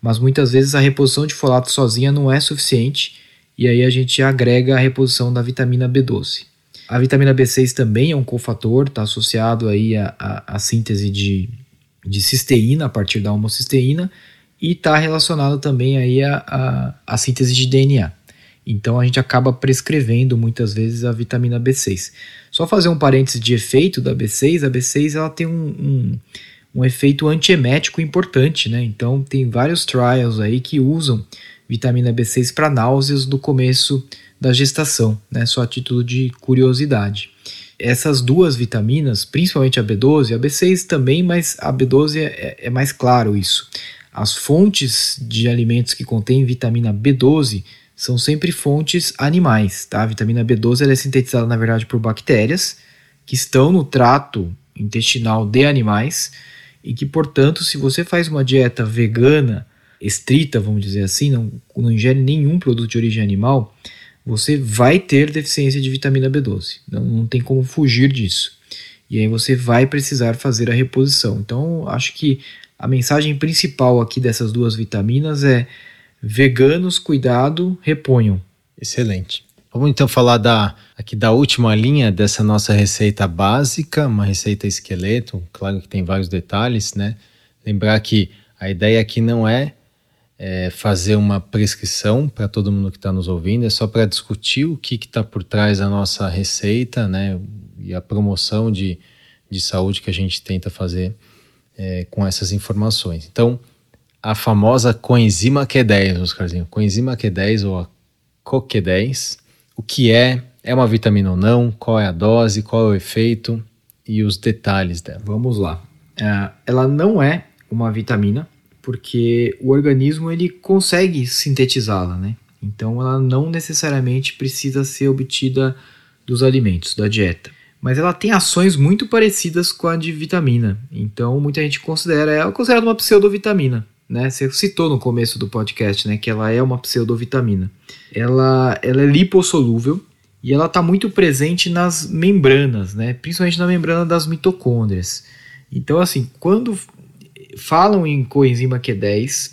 mas muitas vezes a reposição de folato sozinha não é suficiente e aí a gente agrega a reposição da vitamina B12. A vitamina B6 também é um cofator, está associado aí à, síntese de, de cisteína a partir da homocisteína e está relacionado também aí à, à síntese de DNA. Então a gente acaba prescrevendo muitas vezes a vitamina B6. Só fazer um parênteses de efeito da B6, a B6 ela tem um, um um efeito antiemético importante, né? Então tem vários trials aí que usam vitamina B6 para náuseas no começo da gestação, né? Só a título de curiosidade. Essas duas vitaminas, principalmente a B12, a B6 também, mas a B12 é, é mais claro isso. As fontes de alimentos que contêm vitamina B12 são sempre fontes animais, tá? A vitamina B12 é sintetizada na verdade por bactérias que estão no trato intestinal de animais e que, portanto, se você faz uma dieta vegana estrita, vamos dizer assim, não, não ingere nenhum produto de origem animal, você vai ter deficiência de vitamina B12. Não, não tem como fugir disso. E aí você vai precisar fazer a reposição. Então, acho que a mensagem principal aqui dessas duas vitaminas é: veganos, cuidado, reponham. Excelente. Vamos então falar da, aqui da última linha dessa nossa receita básica, uma receita esqueleto, claro que tem vários detalhes, né? Lembrar que a ideia aqui não é, é fazer uma prescrição para todo mundo que está nos ouvindo, é só para discutir o que está por trás da nossa receita, né? E a promoção de, de saúde que a gente tenta fazer é, com essas informações. Então, a famosa coenzima Q10, Oscarzinho, coenzima Q10 ou a CoQ10, o que é, é uma vitamina ou não, qual é a dose, qual é o efeito e os detalhes dela. Vamos lá. É, ela não é uma vitamina porque o organismo ele consegue sintetizá-la, né? Então ela não necessariamente precisa ser obtida dos alimentos, da dieta. Mas ela tem ações muito parecidas com a de vitamina. Então muita gente considera ela considerada uma pseudovitamina né? Você citou no começo do podcast, né, que ela é uma pseudovitamina. Ela, ela é lipossolúvel e ela está muito presente nas membranas, né? Principalmente na membrana das mitocôndrias. Então, assim, quando falam em coenzima Q10,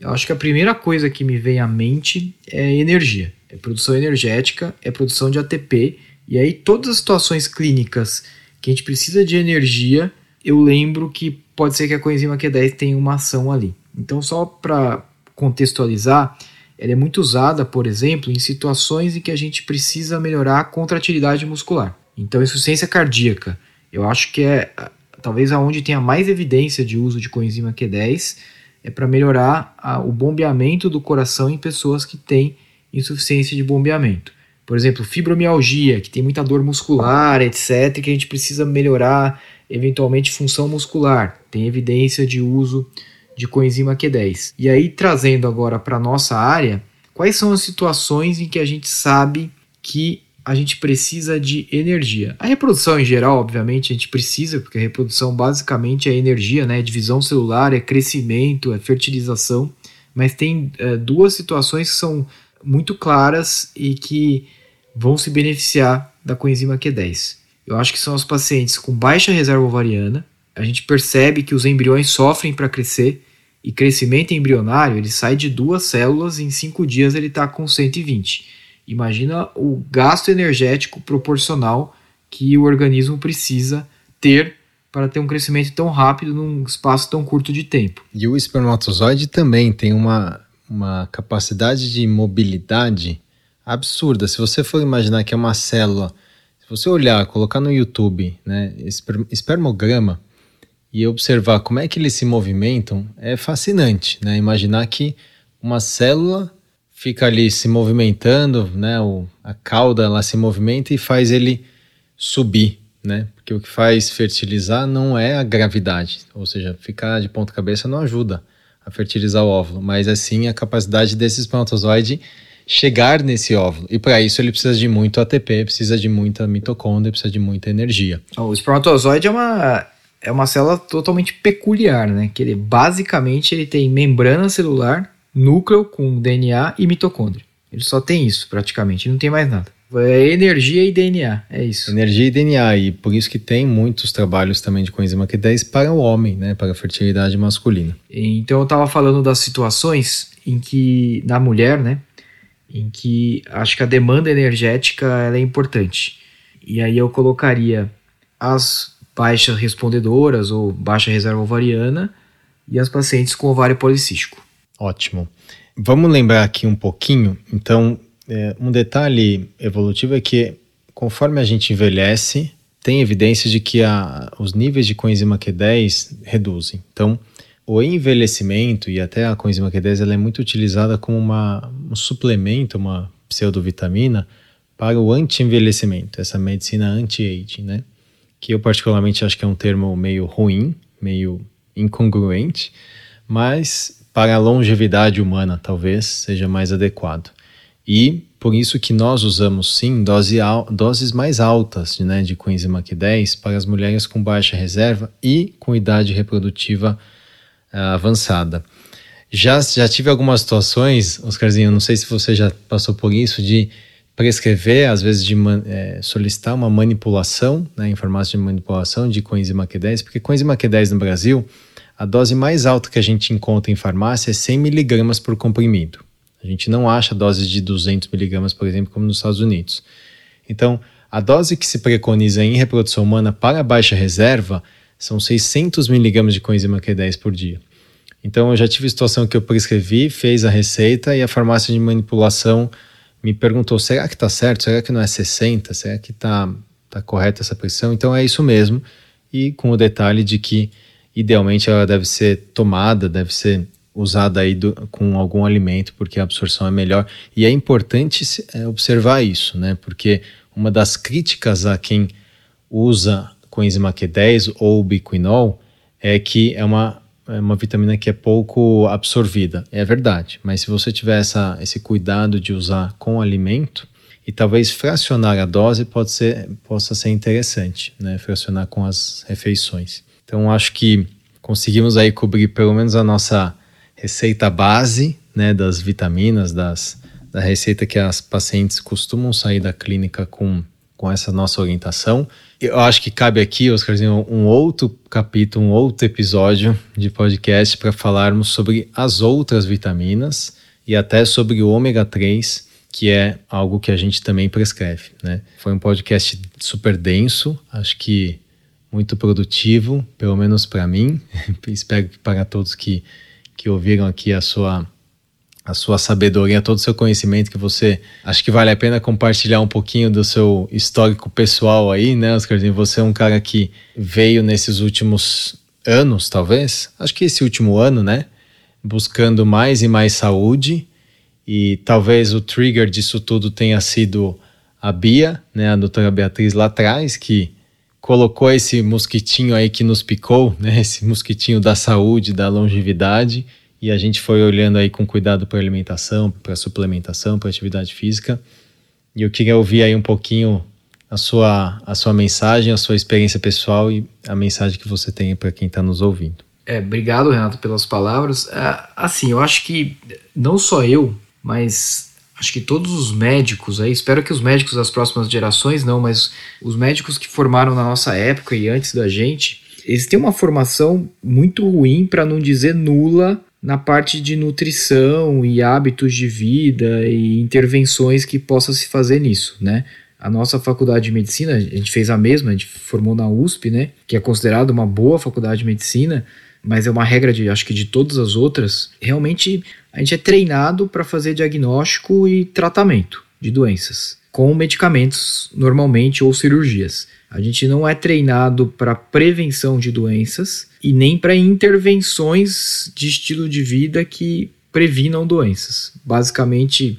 eu acho que a primeira coisa que me vem à mente é energia. É produção energética, é produção de ATP. E aí, todas as situações clínicas que a gente precisa de energia, eu lembro que pode ser que a coenzima Q10 tenha uma ação ali. Então, só para contextualizar, ela é muito usada, por exemplo, em situações em que a gente precisa melhorar a contratilidade muscular. Então, insuficiência cardíaca, eu acho que é talvez aonde tenha mais evidência de uso de coenzima Q10 é para melhorar a, o bombeamento do coração em pessoas que têm insuficiência de bombeamento. Por exemplo, fibromialgia, que tem muita dor muscular, etc., que a gente precisa melhorar eventualmente função muscular. Tem evidência de uso de coenzima Q10. E aí, trazendo agora para nossa área, quais são as situações em que a gente sabe que a gente precisa de energia. A reprodução em geral, obviamente, a gente precisa, porque a reprodução basicamente é energia, né? É divisão celular, é crescimento, é fertilização. Mas tem é, duas situações que são muito claras e que vão se beneficiar da coenzima Q10. Eu acho que são os pacientes com baixa reserva ovariana. A gente percebe que os embriões sofrem para crescer e crescimento embrionário ele sai de duas células em cinco dias ele está com 120 Imagina o gasto energético proporcional que o organismo precisa ter para ter um crescimento tão rápido num espaço tão curto de tempo. E o espermatozoide também tem uma, uma capacidade de mobilidade absurda. Se você for imaginar que é uma célula, se você olhar, colocar no YouTube, né, espermograma e observar como é que eles se movimentam, é fascinante, né? Imaginar que uma célula fica ali se movimentando, né? O, a cauda ela se movimenta e faz ele subir, né? Porque o que faz fertilizar não é a gravidade, ou seja, ficar de ponta cabeça não ajuda a fertilizar o óvulo, mas assim a capacidade desse espermatozoide chegar nesse óvulo. E para isso ele precisa de muito ATP, precisa de muita mitocôndria, precisa de muita energia. O espermatozoide é uma é uma célula totalmente peculiar, né? Que ele basicamente ele tem membrana celular núcleo com DNA e mitocôndria. Ele só tem isso, praticamente, não tem mais nada. É energia e DNA, é isso. Energia e DNA, e por isso que tem muitos trabalhos também de coenzima Q10 para o homem, né, para a fertilidade masculina. Então eu estava falando das situações em que, na mulher, né, em que acho que a demanda energética é importante. E aí eu colocaria as baixas respondedoras ou baixa reserva ovariana e as pacientes com ovário policístico. Ótimo. Vamos lembrar aqui um pouquinho. Então, é, um detalhe evolutivo é que conforme a gente envelhece, tem evidência de que a, os níveis de coenzima Q10 reduzem. Então, o envelhecimento e até a coenzima Q10 ela é muito utilizada como uma, um suplemento, uma pseudovitamina para o anti-envelhecimento, essa medicina anti-aging, né? Que eu particularmente acho que é um termo meio ruim, meio incongruente, mas para a longevidade humana, talvez seja mais adequado. E por isso que nós usamos sim dose doses mais altas né, de coenzima Q10 para as mulheres com baixa reserva e com idade reprodutiva uh, avançada. Já, já tive algumas situações, Oscarzinho, não sei se você já passou por isso, de prescrever, às vezes de é, solicitar uma manipulação, né, em farmácia de manipulação de coenzima Q10, porque coenzima Q10 no Brasil a dose mais alta que a gente encontra em farmácia é 100 miligramas por comprimido. A gente não acha doses de 200 miligramas, por exemplo, como nos Estados Unidos. Então, a dose que se preconiza em reprodução humana para baixa reserva são 600 miligramas de coenzima Q10 por dia. Então, eu já tive situação que eu prescrevi, fez a receita e a farmácia de manipulação me perguntou: será que está certo? Será que não é 60? Será que está tá correta essa pressão? Então, é isso mesmo. E com o detalhe de que idealmente ela deve ser tomada, deve ser usada aí do, com algum alimento, porque a absorção é melhor. E é importante é, observar isso, né? Porque uma das críticas a quem usa coenzima Q10 ou biquinol é que é uma, é uma vitamina que é pouco absorvida. É verdade, mas se você tiver essa, esse cuidado de usar com alimento, e talvez fracionar a dose pode ser, possa ser interessante, né? Fracionar com as refeições. Então acho que conseguimos aí cobrir pelo menos a nossa receita base, né, das vitaminas, das, da receita que as pacientes costumam sair da clínica com, com essa nossa orientação. Eu acho que cabe aqui, Oscarzinho, um outro capítulo, um outro episódio de podcast para falarmos sobre as outras vitaminas e até sobre o ômega 3, que é algo que a gente também prescreve, né? Foi um podcast super denso, acho que muito produtivo, pelo menos para mim. Espero que para todos que, que ouviram aqui a sua a sua sabedoria, todo o seu conhecimento que você acho que vale a pena compartilhar um pouquinho do seu histórico pessoal aí, né, Oscarzinho? Você é um cara que veio nesses últimos anos, talvez, acho que esse último ano, né, buscando mais e mais saúde. E talvez o trigger disso tudo tenha sido a Bia, né, a doutora Beatriz lá atrás, que colocou esse mosquitinho aí que nos picou, né? Esse mosquitinho da saúde, da longevidade. e a gente foi olhando aí com cuidado para alimentação, para suplementação, para atividade física. E eu queria ouvir aí um pouquinho a sua, a sua mensagem, a sua experiência pessoal e a mensagem que você tem para quem está nos ouvindo. É, obrigado, Renato, pelas palavras. É, assim, eu acho que não só eu, mas acho que todos os médicos aí, espero que os médicos das próximas gerações não, mas os médicos que formaram na nossa época e antes da gente, eles têm uma formação muito ruim, para não dizer nula, na parte de nutrição e hábitos de vida e intervenções que possa se fazer nisso, né? A nossa faculdade de medicina, a gente fez a mesma, a gente formou na USP, né? Que é considerada uma boa faculdade de medicina, mas é uma regra de, acho que de todas as outras. Realmente, a gente é treinado para fazer diagnóstico e tratamento de doenças com medicamentos normalmente ou cirurgias. A gente não é treinado para prevenção de doenças e nem para intervenções de estilo de vida que previnam doenças. Basicamente,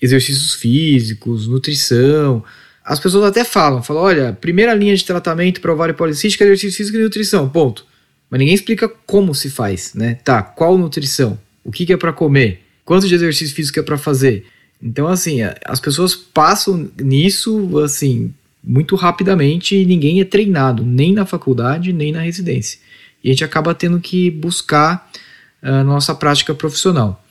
exercícios físicos, nutrição. As pessoas até falam, falam, olha, primeira linha de tratamento para ovário policístico é exercício físico e nutrição, ponto. Mas ninguém explica como se faz, né? Tá, qual nutrição? O que, que é para comer? Quanto de exercício físico é para fazer? Então, assim, as pessoas passam nisso, assim, muito rapidamente e ninguém é treinado, nem na faculdade, nem na residência. E a gente acaba tendo que buscar a nossa prática profissional.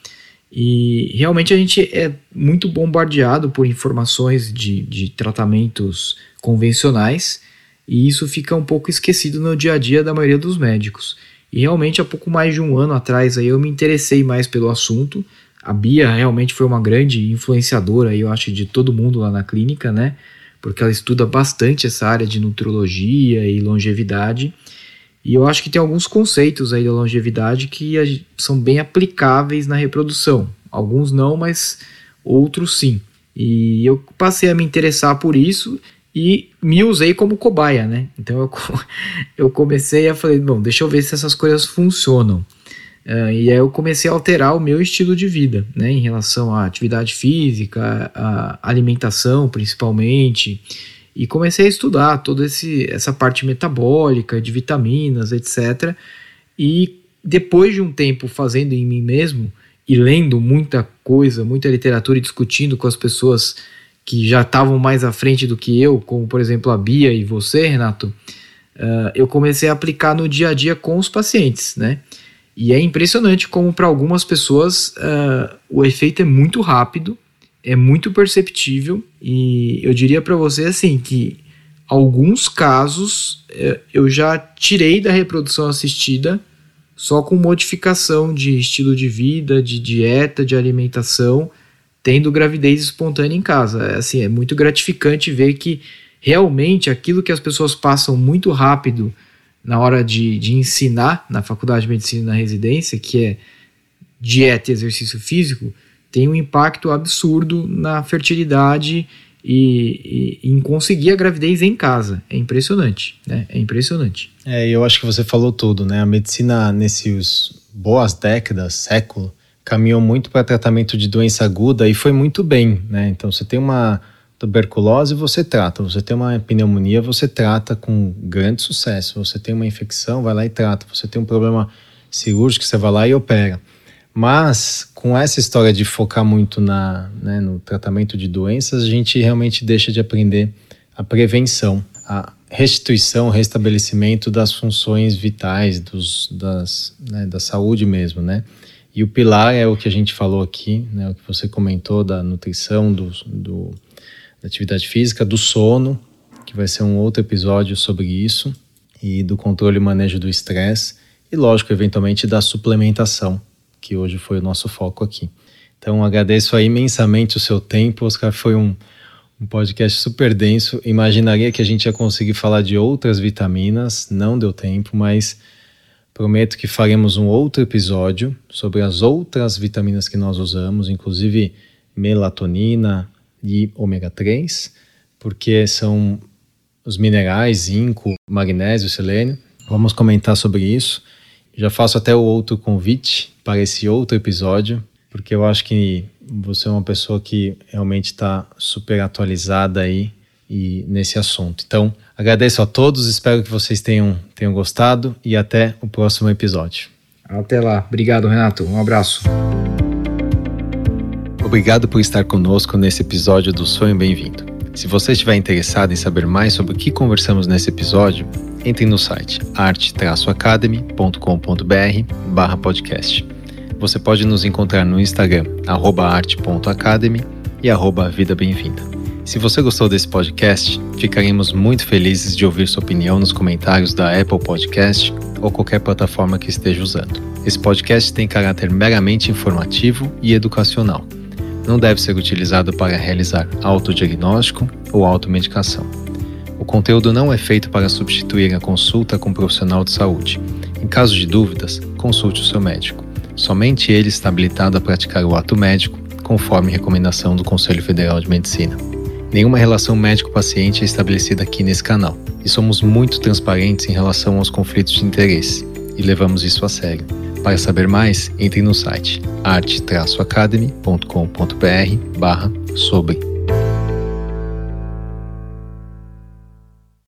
E realmente a gente é muito bombardeado por informações de, de tratamentos convencionais e isso fica um pouco esquecido no dia a dia da maioria dos médicos. E realmente há pouco mais de um ano atrás aí eu me interessei mais pelo assunto. A Bia realmente foi uma grande influenciadora, eu acho, de todo mundo lá na clínica, né? porque ela estuda bastante essa área de nutrologia e longevidade. E eu acho que tem alguns conceitos aí da longevidade que são bem aplicáveis na reprodução. Alguns não, mas outros sim. E eu passei a me interessar por isso e me usei como cobaia, né? Então eu, eu comecei a falei, bom, deixa eu ver se essas coisas funcionam. Uh, e aí eu comecei a alterar o meu estilo de vida, né, em relação à atividade física, à alimentação principalmente, e comecei a estudar toda esse, essa parte metabólica, de vitaminas, etc. E depois de um tempo fazendo em mim mesmo e lendo muita coisa, muita literatura e discutindo com as pessoas que já estavam mais à frente do que eu, como por exemplo a Bia e você, Renato, uh, eu comecei a aplicar no dia a dia com os pacientes, né? E é impressionante como para algumas pessoas uh, o efeito é muito rápido, é muito perceptível e eu diria para você assim que alguns casos uh, eu já tirei da reprodução assistida só com modificação de estilo de vida, de dieta, de alimentação, tendo gravidez espontânea em casa. É, assim, é muito gratificante ver que realmente aquilo que as pessoas passam muito rápido na hora de, de ensinar na faculdade de medicina na residência, que é dieta e exercício físico, tem um impacto absurdo na fertilidade e, e, em conseguir a gravidez em casa. É impressionante, né? É impressionante. É, eu acho que você falou tudo, né? A medicina nesses boas décadas, século, caminhou muito para tratamento de doença aguda e foi muito bem, né? Então você tem uma tuberculose você trata, você tem uma pneumonia, você trata com grande sucesso. Você tem uma infecção, vai lá e trata. Você tem um problema cirúrgico, você vai lá e opera. Mas com essa história de focar muito na, né, no tratamento de doenças, a gente realmente deixa de aprender a prevenção, a restituição, restabelecimento das funções vitais, dos, das, né, da saúde mesmo, né? E o pilar é o que a gente falou aqui, né, o que você comentou da nutrição, do, do da atividade física, do sono, que vai ser um outro episódio sobre isso, e do controle e manejo do estresse, e lógico, eventualmente da suplementação, que hoje foi o nosso foco aqui. Então agradeço imensamente o seu tempo, Oscar, foi um, um podcast super denso. Imaginaria que a gente ia conseguir falar de outras vitaminas, não deu tempo, mas prometo que faremos um outro episódio sobre as outras vitaminas que nós usamos, inclusive melatonina, de ômega 3, porque são os minerais, zinco, magnésio, selênio. Vamos comentar sobre isso. Já faço até o outro convite para esse outro episódio, porque eu acho que você é uma pessoa que realmente está super atualizada aí e nesse assunto. Então, agradeço a todos, espero que vocês tenham, tenham gostado e até o próximo episódio. Até lá. Obrigado, Renato. Um abraço. Obrigado por estar conosco nesse episódio do Sonho Bem-vindo. Se você estiver interessado em saber mais sobre o que conversamos nesse episódio, entre no site arte-academy.com.br podcast. Você pode nos encontrar no Instagram, arte.academy e arroba Vida Bem-vinda. Se você gostou desse podcast, ficaremos muito felizes de ouvir sua opinião nos comentários da Apple Podcast ou qualquer plataforma que esteja usando. Esse podcast tem caráter meramente informativo e educacional não deve ser utilizado para realizar autodiagnóstico ou automedicação. O conteúdo não é feito para substituir a consulta com um profissional de saúde. Em caso de dúvidas, consulte o seu médico. Somente ele está habilitado a praticar o ato médico, conforme recomendação do Conselho Federal de Medicina. Nenhuma relação médico-paciente é estabelecida aqui nesse canal e somos muito transparentes em relação aos conflitos de interesse e levamos isso a sério. Para saber mais, entre no site arte-academy.com.br barra sobre